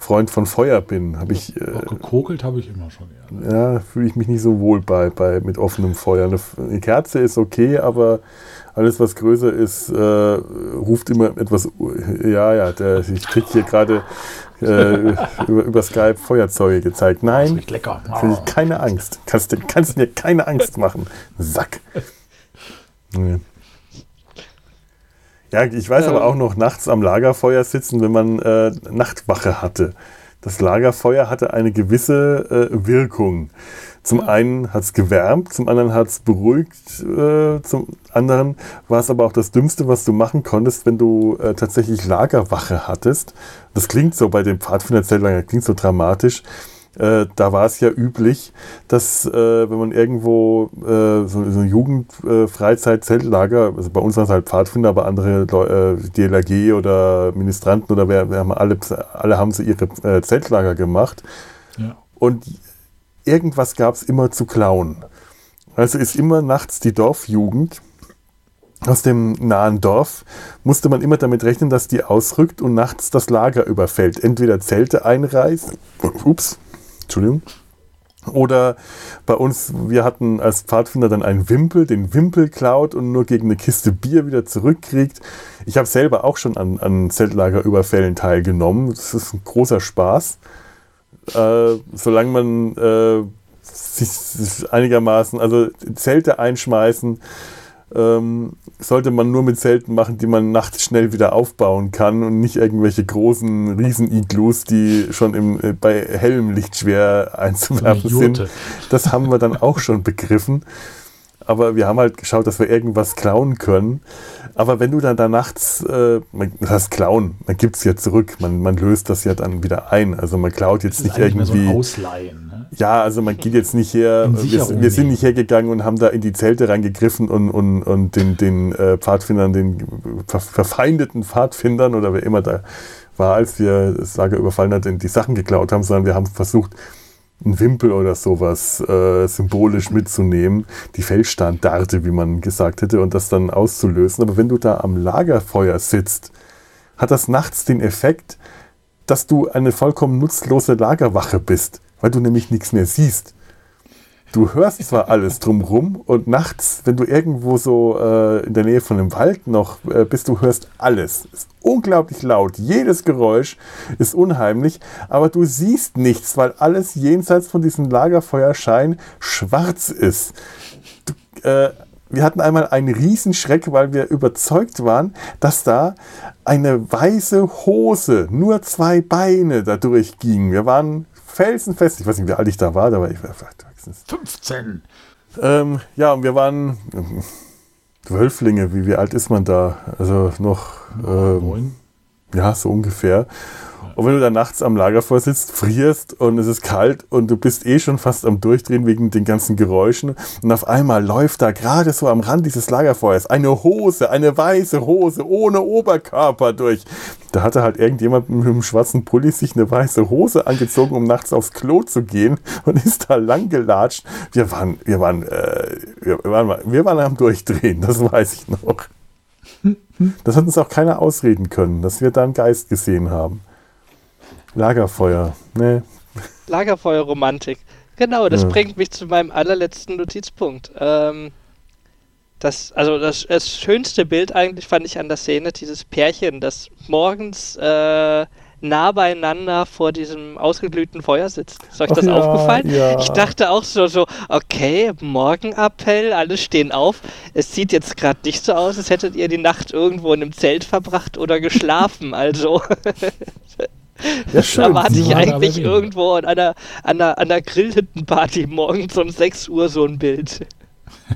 Freund von Feuer bin. Habe ich, äh, gekokelt habe ich immer schon gerne. ja, fühle ich mich nicht so wohl bei, bei mit offenem Feuer. Eine, eine Kerze ist okay, aber alles, was größer ist, äh, ruft immer etwas. Ja, ja, der, ich krieg hier gerade äh, über, über Skype Feuerzeuge gezeigt. Das Nein, riecht lecker. ich keine Angst. Kannst, du- kannst mir keine Angst machen. Sack. Nee. Ja, ich weiß aber Ähm. auch noch nachts am Lagerfeuer sitzen, wenn man äh, Nachtwache hatte. Das Lagerfeuer hatte eine gewisse äh, Wirkung. Zum einen hat es gewärmt, zum anderen hat es beruhigt, äh, zum anderen war es aber auch das Dümmste, was du machen konntest, wenn du äh, tatsächlich Lagerwache hattest. Das klingt so bei dem Pfadfinderzeltlager, klingt so dramatisch. Äh, da war es ja üblich, dass äh, wenn man irgendwo äh, so, so ein Jugend-Freizeit-Zeltlager, also bei uns waren es halt Pfadfinder, aber andere Leu äh, DLRG oder Ministranten oder wer, wer haben alle, alle haben so ihre äh, Zeltlager gemacht Ja. und irgendwas gab es immer zu klauen. Also ist immer nachts die Dorfjugend aus dem nahen Dorf, musste man immer damit rechnen, dass die ausrückt und nachts das Lager überfällt. Entweder Zelte einreißt, ups, Entschuldigung, oder bei uns, wir hatten als Pfadfinder dann einen Wimpel, den Wimpel klaut und nur gegen eine Kiste Bier wieder zurückkriegt. Ich habe selber auch schon an, an Zeltlagerüberfällen teilgenommen. Das ist ein großer Spaß. Äh, solange man äh, sich, sich einigermaßen, also Zelte einschmeißen, ähm, sollte man nur mit Zelten machen, die man nachts schnell wieder aufbauen kann und nicht irgendwelche großen Riesen-Iglus, die schon im, äh, bei hellem Licht schwer einzuwerfen So sind. Das haben wir dann auch schon begriffen. Aber wir haben halt geschaut, dass wir irgendwas klauen können. Aber wenn du dann da nachts, äh, das heißt klauen, man gibt es ja zurück, man, man löst das ja dann wieder ein. Also man klaut jetzt Das ist nicht eigentlich mehr so irgendwie. Ausleihen. Ja, also man geht jetzt nicht her, wir, wir sind nicht hergegangen und haben da in die Zelte reingegriffen und, und, und den, den äh, Pfadfindern, den ver verfeindeten Pfadfindern oder wer immer da war, als wir das Lager überfallen hatten, die Sachen geklaut haben, sondern wir haben versucht, einen Wimpel oder sowas äh, symbolisch mitzunehmen, die Feldstandarte, wie man gesagt hätte, und das dann auszulösen. Aber wenn du da am Lagerfeuer sitzt, hat das nachts den Effekt, dass du eine vollkommen nutzlose Lagerwache bist, weil du nämlich nichts mehr siehst. Du hörst zwar alles drumrum und nachts, wenn du irgendwo so äh, in der Nähe von einem Wald noch äh, bist, du hörst alles. Ist unglaublich laut. Jedes Geräusch ist unheimlich, aber du siehst nichts, weil alles jenseits von diesem Lagerfeuerschein schwarz ist. Du, äh, wir hatten einmal einen Riesenschreck, weil wir überzeugt waren, dass da eine weiße Hose, nur zwei Beine da durchging. Wir waren felsenfest, ich weiß nicht, wie alt ich da war, da war ich vielleicht 15. ähm, ja, und wir waren ähm, Wölflinge, wie, wie alt ist man da? Also noch, ähm, Neun. ja, so ungefähr. Und wenn du da nachts am Lagerfeuer sitzt, frierst und es ist kalt und du bist eh schon fast am Durchdrehen wegen den ganzen Geräuschen und auf einmal läuft da gerade so am Rand dieses Lagerfeuers eine Hose, eine weiße Hose ohne Oberkörper durch. Da hatte halt irgendjemand mit einem schwarzen Pulli sich eine weiße Hose angezogen, um nachts aufs Klo zu gehen und ist da lang gelatscht. Wir waren, wir waren, äh, wir waren, wir waren am Durchdrehen, das weiß ich noch. Das hat uns auch keiner ausreden können, dass wir da einen Geist gesehen haben. Lagerfeuer, ne? Lagerfeuerromantik. Genau, das Ja. bringt mich zu meinem allerletzten Notizpunkt. Ähm, das, also das, das schönste Bild eigentlich fand ich an der Szene, dieses Pärchen, das morgens äh, nah beieinander vor diesem ausgeglühten Feuer sitzt. Ist euch Ach das ja, aufgefallen? ja. Ich dachte auch so, so, okay, Morgenappell, alle stehen auf. Es sieht jetzt gerade nicht so aus, als hättet ihr die Nacht irgendwo in einem Zelt verbracht oder geschlafen. Also Ja, schön. da warte ich eigentlich irgendwo an einer, an einer, an einer Grillhüttenparty morgens um 6 Uhr so ein Bild.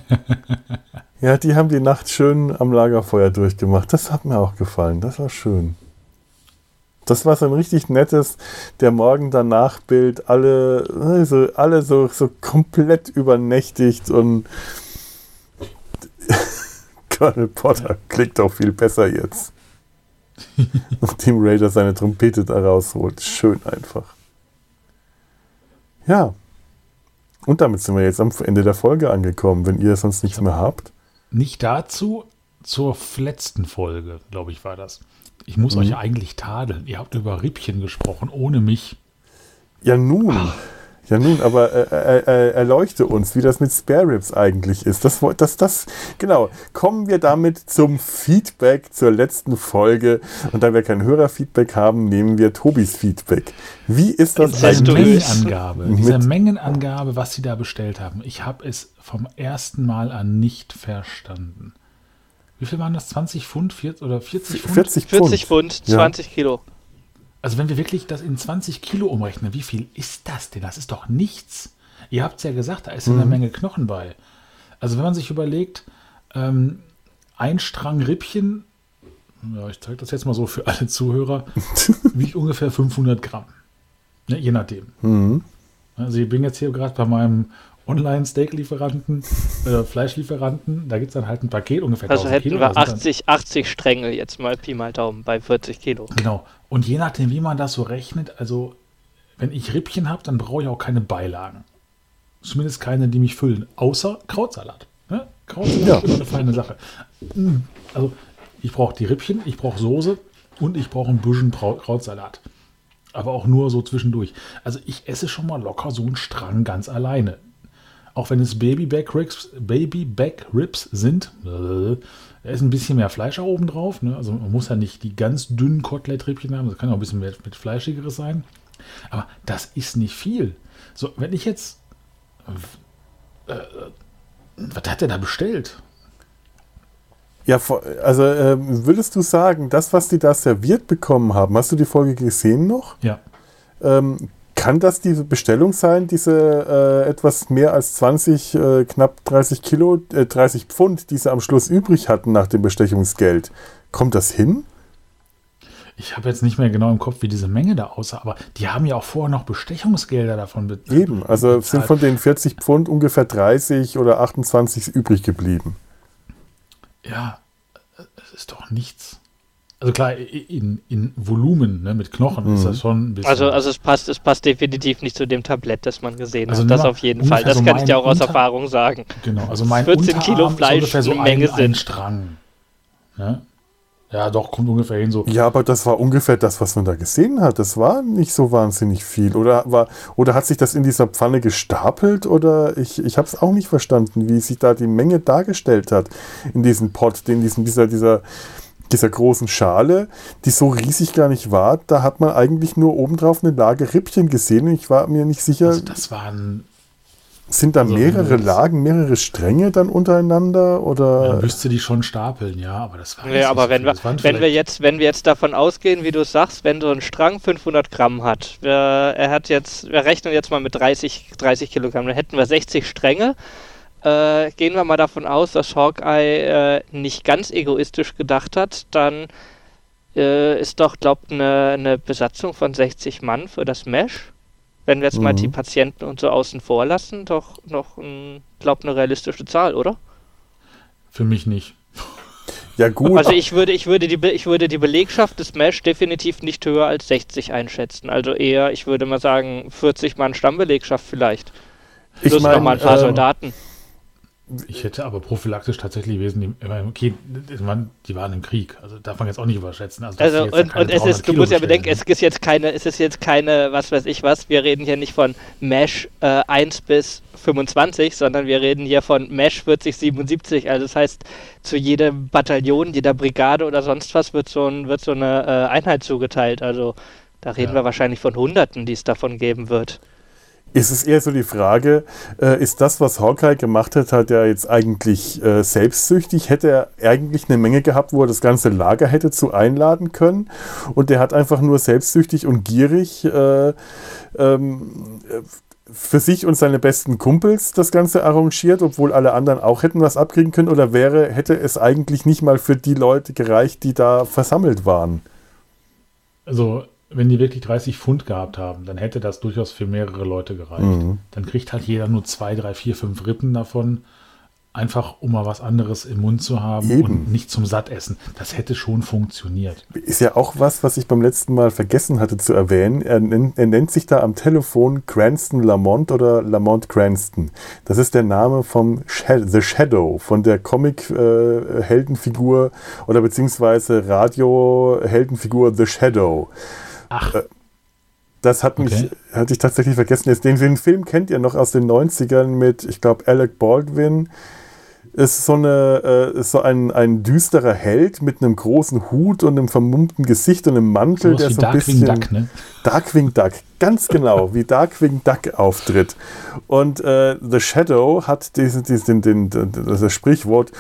Ja, die haben die Nacht schön am Lagerfeuer durchgemacht. Das hat mir auch gefallen. Das war schön. Das war so ein richtig nettes, der Morgen danach Bild. Alle, also alle so, so komplett übernächtigt und Colonel Potter klingt auch viel besser jetzt. Nachdem Raider seine Trompete da rausholt. Schön einfach. Ja. Und damit sind wir jetzt am Ende der Folge angekommen, wenn ihr sonst nichts mehr habt. Nicht dazu, zur letzten Folge, glaube ich, war das. Ich muss euch ja eigentlich tadeln. Ihr habt über Rippchen gesprochen, ohne mich. Ja, nun. Ja, nun, aber äh, äh, äh, erleuchte uns, wie das mit Spare Ribs eigentlich ist. Das, das, das, genau. Kommen wir damit zum Feedback zur letzten Folge. Und da wir kein Hörerfeedback haben, nehmen wir Tobis Feedback. Wie ist das du eigentlich? Mengenangabe, Mit- diese Mengenangabe, was sie da bestellt haben, ich habe es vom ersten Mal an nicht verstanden. Wie viel waren das? 20 Pfund 40, oder 40 Pfund? 40 Pfund. 40 Pfund, Ja. 20 Kilo. Also wenn wir wirklich das in 20 Kilo umrechnen, wie viel ist das denn? Das ist doch nichts. Ihr habt es ja gesagt, da ist Mhm. eine Menge Knochen bei. Also wenn man sich überlegt, ähm, ein Strang Rippchen, ja, ich zeige das jetzt mal so für alle Zuhörer, wiegt ungefähr 500 Gramm. Ne, je nachdem. Mhm. Also ich bin jetzt hier gerade bei meinem Online-Steak-Lieferanten, äh, Fleischlieferanten, da gibt es dann halt ein Paket, ungefähr Also 1000 hätten Kilo. wir da sind dann- 80, 80 Stränge jetzt mal Pi mal Daumen bei 40 Kilo. Genau. Und je nachdem, wie man das so rechnet, also wenn ich Rippchen habe, dann brauche ich auch keine Beilagen. Zumindest keine, die mich füllen. Außer Krautsalat. Ne? Krautsalat Ja. ist immer eine feine Sache. Mm, Also ich brauche die Rippchen, ich brauche Soße und ich brauche ein bisschen Krautsalat. Aber auch nur so zwischendurch. Also ich esse schon mal locker so einen Strang ganz alleine. Auch wenn es Baby Back Ribs, Baby Back Ribs sind, äh, da ist ein bisschen mehr Fleisch auch oben drauf. Ne? Also man muss ja nicht die ganz dünnen Koteletrippchen haben, das kann auch ein bisschen mehr mit Fleischigeres sein. Aber das ist nicht viel. So, wenn ich jetzt. Äh, was hat er da bestellt? Ja, also ähm, würdest du sagen, das, was die da serviert bekommen haben, hast du die Folge gesehen noch? Ja. Ähm, kann das diese Bestellung sein, diese äh, etwas mehr als 20, äh, knapp 30 Kilo, äh, 30 Pfund, die sie am Schluss übrig hatten nach dem Bestechungsgeld? Kommt das hin? Ich habe jetzt nicht mehr genau im Kopf, wie diese Menge da aussah, aber die haben ja auch vorher noch Bestechungsgelder davon be Eben, also sind bezahlt. von den 40 Pfund ungefähr 30 oder 28 übrig geblieben. Ja, es ist doch nichts. Also klar, in, in Volumen, ne, mit Knochen ist das schon ein bisschen. Also, also es passt, es passt definitiv nicht zu dem Tablett, das man gesehen Also hat. Das auf jeden Fall. Das so kann ich dir auch aus Erfahrung sagen. genau, also mein 14 Unterarm Kilo ist Fleisch ungefähr so eine ein, Menge ein sind. Strang. Ne? Ja, doch, kommt ungefähr hin so. Ja, aber das war ungefähr das, was man da gesehen hat. Das war nicht so wahnsinnig viel. Oder, war, oder hat sich das in dieser Pfanne gestapelt? Oder ich, ich habe es auch nicht verstanden, wie sich da die Menge dargestellt hat in diesem Pot, in diesem, dieser, dieser, dieser großen Schale, die so riesig gar nicht war. Da hat man eigentlich nur obendrauf eine Lage Rippchen gesehen. Und ich war mir nicht sicher, Also das waren, sind da also mehrere Lagen, mehrere Stränge dann untereinander? Oder man müsste die schon stapeln, ja, aber das war Ja, aber wenn wir, wenn wir jetzt, wenn wir jetzt davon ausgehen, wie du sagst, wenn so ein Strang 500 Gramm hat, wir, er hat jetzt, wir rechnen jetzt mal mit 30, 30 Kilogramm, dann hätten wir 60 Stränge. Äh, gehen wir mal davon aus, dass Hawkeye äh, nicht ganz egoistisch gedacht hat, dann äh, ist doch, glaubt, eine, eine Besatzung von 60 Mann für das Mesh. Wenn wir jetzt mal Mhm. die Patienten und so außen vor lassen, doch noch, ein, glaubt, eine realistische Zahl, oder? Für mich nicht. ja gut, Also ich würde, ich würde die, Be- ich würde die Belegschaft des Mesh definitiv nicht höher als 60 einschätzen. Also eher, ich würde mal sagen, 40 Mann Stammbelegschaft vielleicht. ich Plus mein, noch mal ein paar ähm, Soldaten. Ich hätte aber prophylaktisch tatsächlich wesentlich, okay, die waren im Krieg, also darf man jetzt auch nicht überschätzen. Also, also und, und es ist, du musst ja bedenken, es ist jetzt keine, es ist jetzt keine, was weiß ich was, wir reden hier nicht von Mesh äh, 1 bis 25, sondern wir reden hier von Mesh 4077. Also das heißt, zu jedem Bataillon, jeder Brigade oder sonst was wird so, ein, wird so eine äh, Einheit zugeteilt. Also da reden ja. wir wahrscheinlich von Hunderten, die es davon geben wird. Ist es eher so die Frage, äh, ist das, was Hawkeye gemacht hat, hat er jetzt eigentlich äh, selbstsüchtig? Hätte er eigentlich eine Menge gehabt, wo er das ganze Lager hätte zu einladen können? Und er hat einfach nur selbstsüchtig und gierig äh, ähm, für sich und seine besten Kumpels das Ganze arrangiert, obwohl alle anderen auch hätten was abkriegen können? Oder wäre, hätte es eigentlich nicht mal für die Leute gereicht, die da versammelt waren? Also wenn die wirklich 30 Pfund gehabt haben, dann hätte das durchaus für mehrere Leute gereicht. Mhm. Dann kriegt halt jeder nur zwei, drei, vier, fünf Rippen davon. Einfach um mal was anderes im Mund zu haben Eben. und nicht zum Sattessen. Das hätte schon funktioniert. Ist ja auch was, was ich beim letzten Mal vergessen hatte zu erwähnen. Er, nennt, er nennt sich da am Telefon Cranston Lamont oder Lamont Cranston. Das ist der Name vom Sh The Shadow, von der Comic-Heldenfigur äh, oder beziehungsweise Radio-Heldenfigur The Shadow. Ach. Äh, das hat mich, okay. hatte ich tatsächlich vergessen. Den, den Film kennt ihr noch aus den 90ern mit, ich glaube, Alec Baldwin. Ist so, eine, äh, ist so ein, ein düsterer Held mit einem großen Hut und einem vermummten Gesicht und einem Mantel, so der so ein Darkwing bisschen. Duck, ne? Darkwing Duck, ganz genau, wie Darkwing Duck auftritt. Und äh, The Shadow hat diesen, diesen, den, den, das Sprichwort,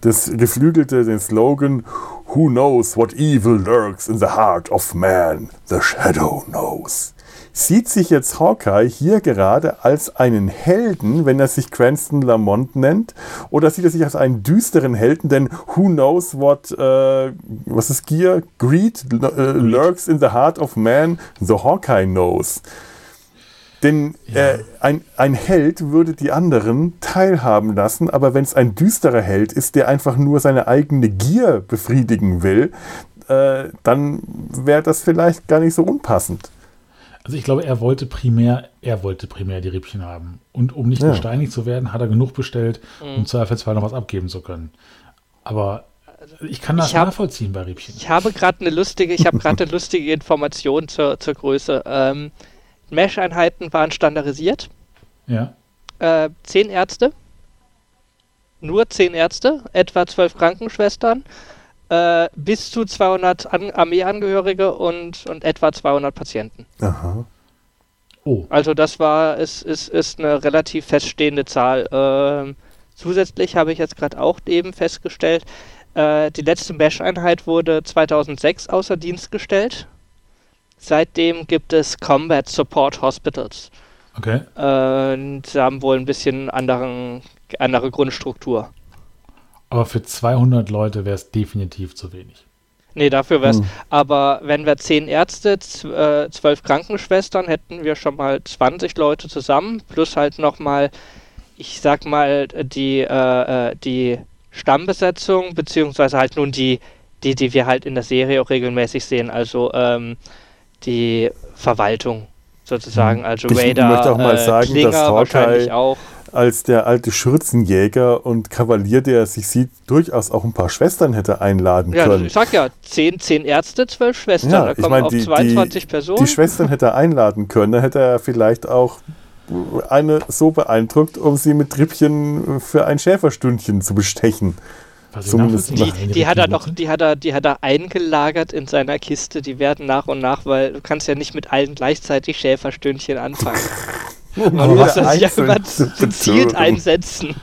das geflügelte, den Slogan Who knows what evil lurks in the heart of man? The Shadow knows. Sieht sich jetzt Hawkeye hier gerade als einen Helden, wenn er sich Cranston Lamont nennt? Oder sieht er sich als einen düsteren Helden? Denn who knows what, äh, was ist Gear? Greed äh, lurks in the heart of man? The Hawkeye knows. Denn ja. äh, ein, ein Held würde die anderen teilhaben lassen, aber wenn es ein düsterer Held ist, der einfach nur seine eigene Gier befriedigen will, äh, dann wäre das vielleicht gar nicht so unpassend. Also ich glaube, er wollte primär, er wollte primär die Rippchen haben. Und um nicht ja. gesteinigt zu werden, hat er genug bestellt, mhm. um Zweifelsfall noch was abgeben zu können. Aber ich kann das ich hab, nachvollziehen bei Rippchen. Ich habe gerade eine lustige, ich habe gerade eine lustige Information zur, zur Größe. Ähm, Mesh-Einheiten waren standardisiert. Ja. Äh, zehn Ärzte. Nur zehn Ärzte, etwa zwölf Krankenschwestern, äh, bis zu 200 An Armeeangehörige und, und etwa 200 Patienten. Aha. Oh. Also das war, ist, ist, ist eine relativ feststehende Zahl. Ähm, zusätzlich habe ich jetzt gerade auch eben festgestellt, äh, die letzte Mesh-Einheit wurde 2006 außer Dienst gestellt. Seitdem gibt es Combat Support Hospitals. Okay. Und sie haben wohl ein bisschen anderen, andere Grundstruktur. Aber für 200 Leute wäre es definitiv zu wenig. Nee, dafür wäre es. Hm. Aber wenn wir 10 Ärzte, 12 äh, Krankenschwestern, hätten wir schon mal 20 Leute zusammen, plus halt nochmal, ich sag mal, die, äh, äh, die Stammbesetzung, beziehungsweise halt nun die, die, die wir halt in der Serie auch regelmäßig sehen. Also ähm, die Verwaltung sozusagen. Also ich Raider, möchte auch mal äh, sagen, Klinger dass Hawkeye auch. als der alte Schürzenjäger und Kavalier, der sich sieht, durchaus auch ein paar Schwestern hätte einladen ja, können. Ich sag ja, zehn, zehn Ärzte, zwölf Schwestern, ja, da kommen mein, auch die, 22 die, Personen. Die Schwestern hätte er einladen können, da hätte er vielleicht auch eine so beeindruckt, um sie mit Trippchen für ein Schäferstündchen zu bestechen. Zumindest die, die hat er doch, die hat er, die hat er eingelagert in seiner Kiste. Die werden nach und nach, weil du kannst ja nicht mit allen gleichzeitig Schäferstündchen anfangen. Man muss das ja immer gezielt einsetzen.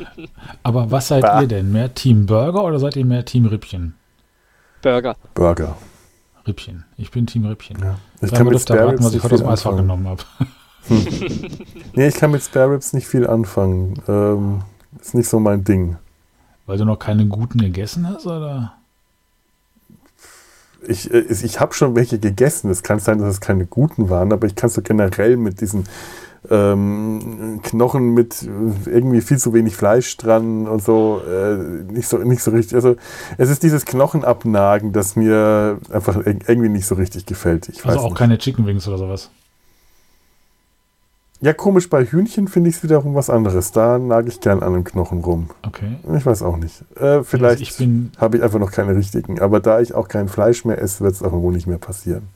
Aber was seid bah. ihr denn? Mehr Team Burger oder seid ihr mehr Team Rippchen? Burger. Burger. Rippchen. Ich bin Team Rippchen. Ja. Ich kann mit Spare Ribs was ich heute aus dem Eisfach genommen habe. Hm. nee, ich kann mit Spare Ribs nicht viel anfangen. Ähm, ist nicht so mein Ding. Weil du noch keine guten gegessen hast, oder? Ich, äh, ich habe schon welche gegessen. Es kann sein, dass es keine guten waren, aber ich kann so generell mit diesen ähm, Knochen mit äh, irgendwie viel zu wenig Fleisch dran und so äh, nicht so nicht so richtig. Also es ist dieses Knochenabnagen, das mir einfach irgendwie nicht so richtig gefällt. Ich also auch nicht. keine Chicken Wings oder sowas. Ja, komisch, bei Hühnchen finde ich es wiederum was anderes. Da nage ich gern an einem Knochen rum. Okay. Ich weiß auch nicht. Äh, vielleicht Ich bin, habe ich einfach noch keine richtigen. Aber da ich auch kein Fleisch mehr esse, wird es auch wohl nicht mehr passieren.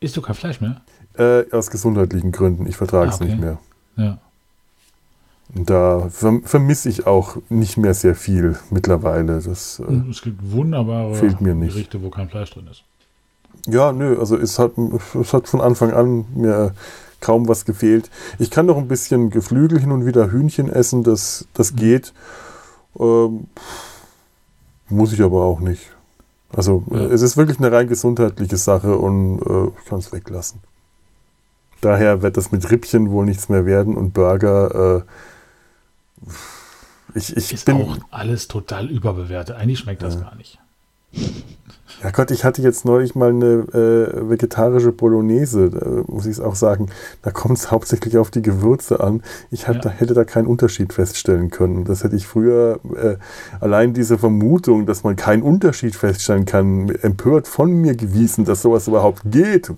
isst du kein Fleisch mehr? Äh, aus gesundheitlichen Gründen. Ich vertrage es Ah, okay. nicht mehr. Ja. Da verm vermisse ich auch nicht mehr sehr viel mittlerweile. Das, äh, es gibt wunderbare Fehlt mir nicht. Gerichte, wo kein Fleisch drin ist. Ja, nö, also es hat, es hat von Anfang an mir kaum was gefehlt. Ich kann noch ein bisschen Geflügel hin und wieder Hühnchen essen, das, das geht. Ähm, muss ich aber auch nicht. Also Ja. es ist wirklich eine rein gesundheitliche Sache und äh, ich kann es weglassen. Daher wird das mit Rippchen wohl nichts mehr werden und Burger. Äh, ich, ich Ist bin, auch alles total überbewertet. Eigentlich schmeckt das Ja. gar nicht. Ja Gott, ich hatte jetzt neulich mal eine äh, vegetarische Bolognese, da muss ich es auch sagen. Da kommt es hauptsächlich auf die Gewürze an. Ich hab Ja. da, hätte da keinen Unterschied feststellen können. Das hätte ich früher, äh, allein diese Vermutung, dass man keinen Unterschied feststellen kann, empört von mir gewiesen, dass sowas überhaupt geht.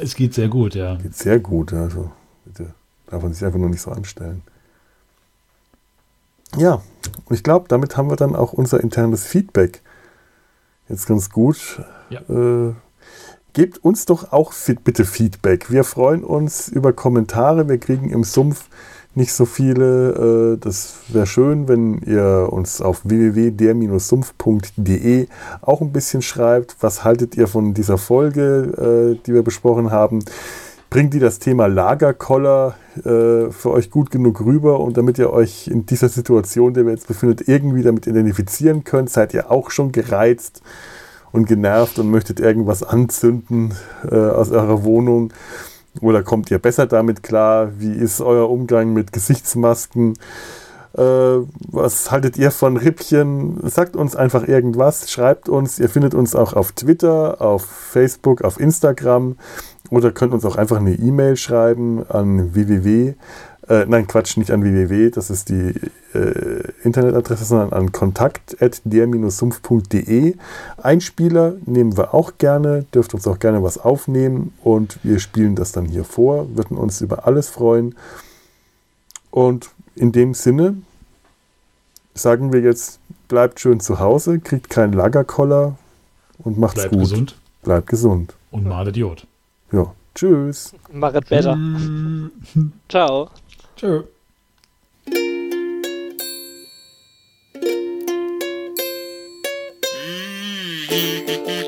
Es geht sehr gut, ja. geht sehr gut. Also bitte, darf man sich einfach nur nicht so anstellen. Ja, und ich glaube, damit haben wir dann auch unser internes Feedback jetzt ganz gut. Ja. Äh, gebt uns doch auch bitte Feedback. Wir freuen uns über Kommentare. Wir kriegen im Sumpf nicht so viele. Äh, das wäre schön, wenn ihr uns auf www.der-sumpf.de auch ein bisschen schreibt. Was haltet ihr von dieser Folge, äh, die wir besprochen haben? Bringt die das Thema Lagerkoller äh, für euch gut genug rüber und damit ihr euch in dieser Situation, in der wir jetzt befindet, irgendwie damit identifizieren könnt? Seid ihr auch schon gereizt und genervt und möchtet irgendwas anzünden äh, aus eurer Wohnung? Oder kommt ihr besser damit klar? Wie ist euer Umgang mit Gesichtsmasken? Äh, was haltet ihr von Rippchen? Sagt uns einfach irgendwas, schreibt uns. Ihr findet uns auch auf Twitter, auf Facebook, auf Instagram oder könnt uns auch einfach eine E-Mail schreiben an www. Äh, nein, Quatsch, nicht an www, das ist die äh, Internetadresse, sondern an kontakt.der-sumpf.de. Einspieler nehmen wir auch gerne, dürft uns auch gerne was aufnehmen und wir spielen das dann hier vor, würden uns über alles freuen. Und in dem Sinne sagen wir jetzt, bleibt schön zu Hause, kriegt keinen Lagerkoller und macht's Bleibt gut. gesund Bleibt gesund. und malet Jod. Ja, tschüss. Mach it better. Ciao. Tschö. Eine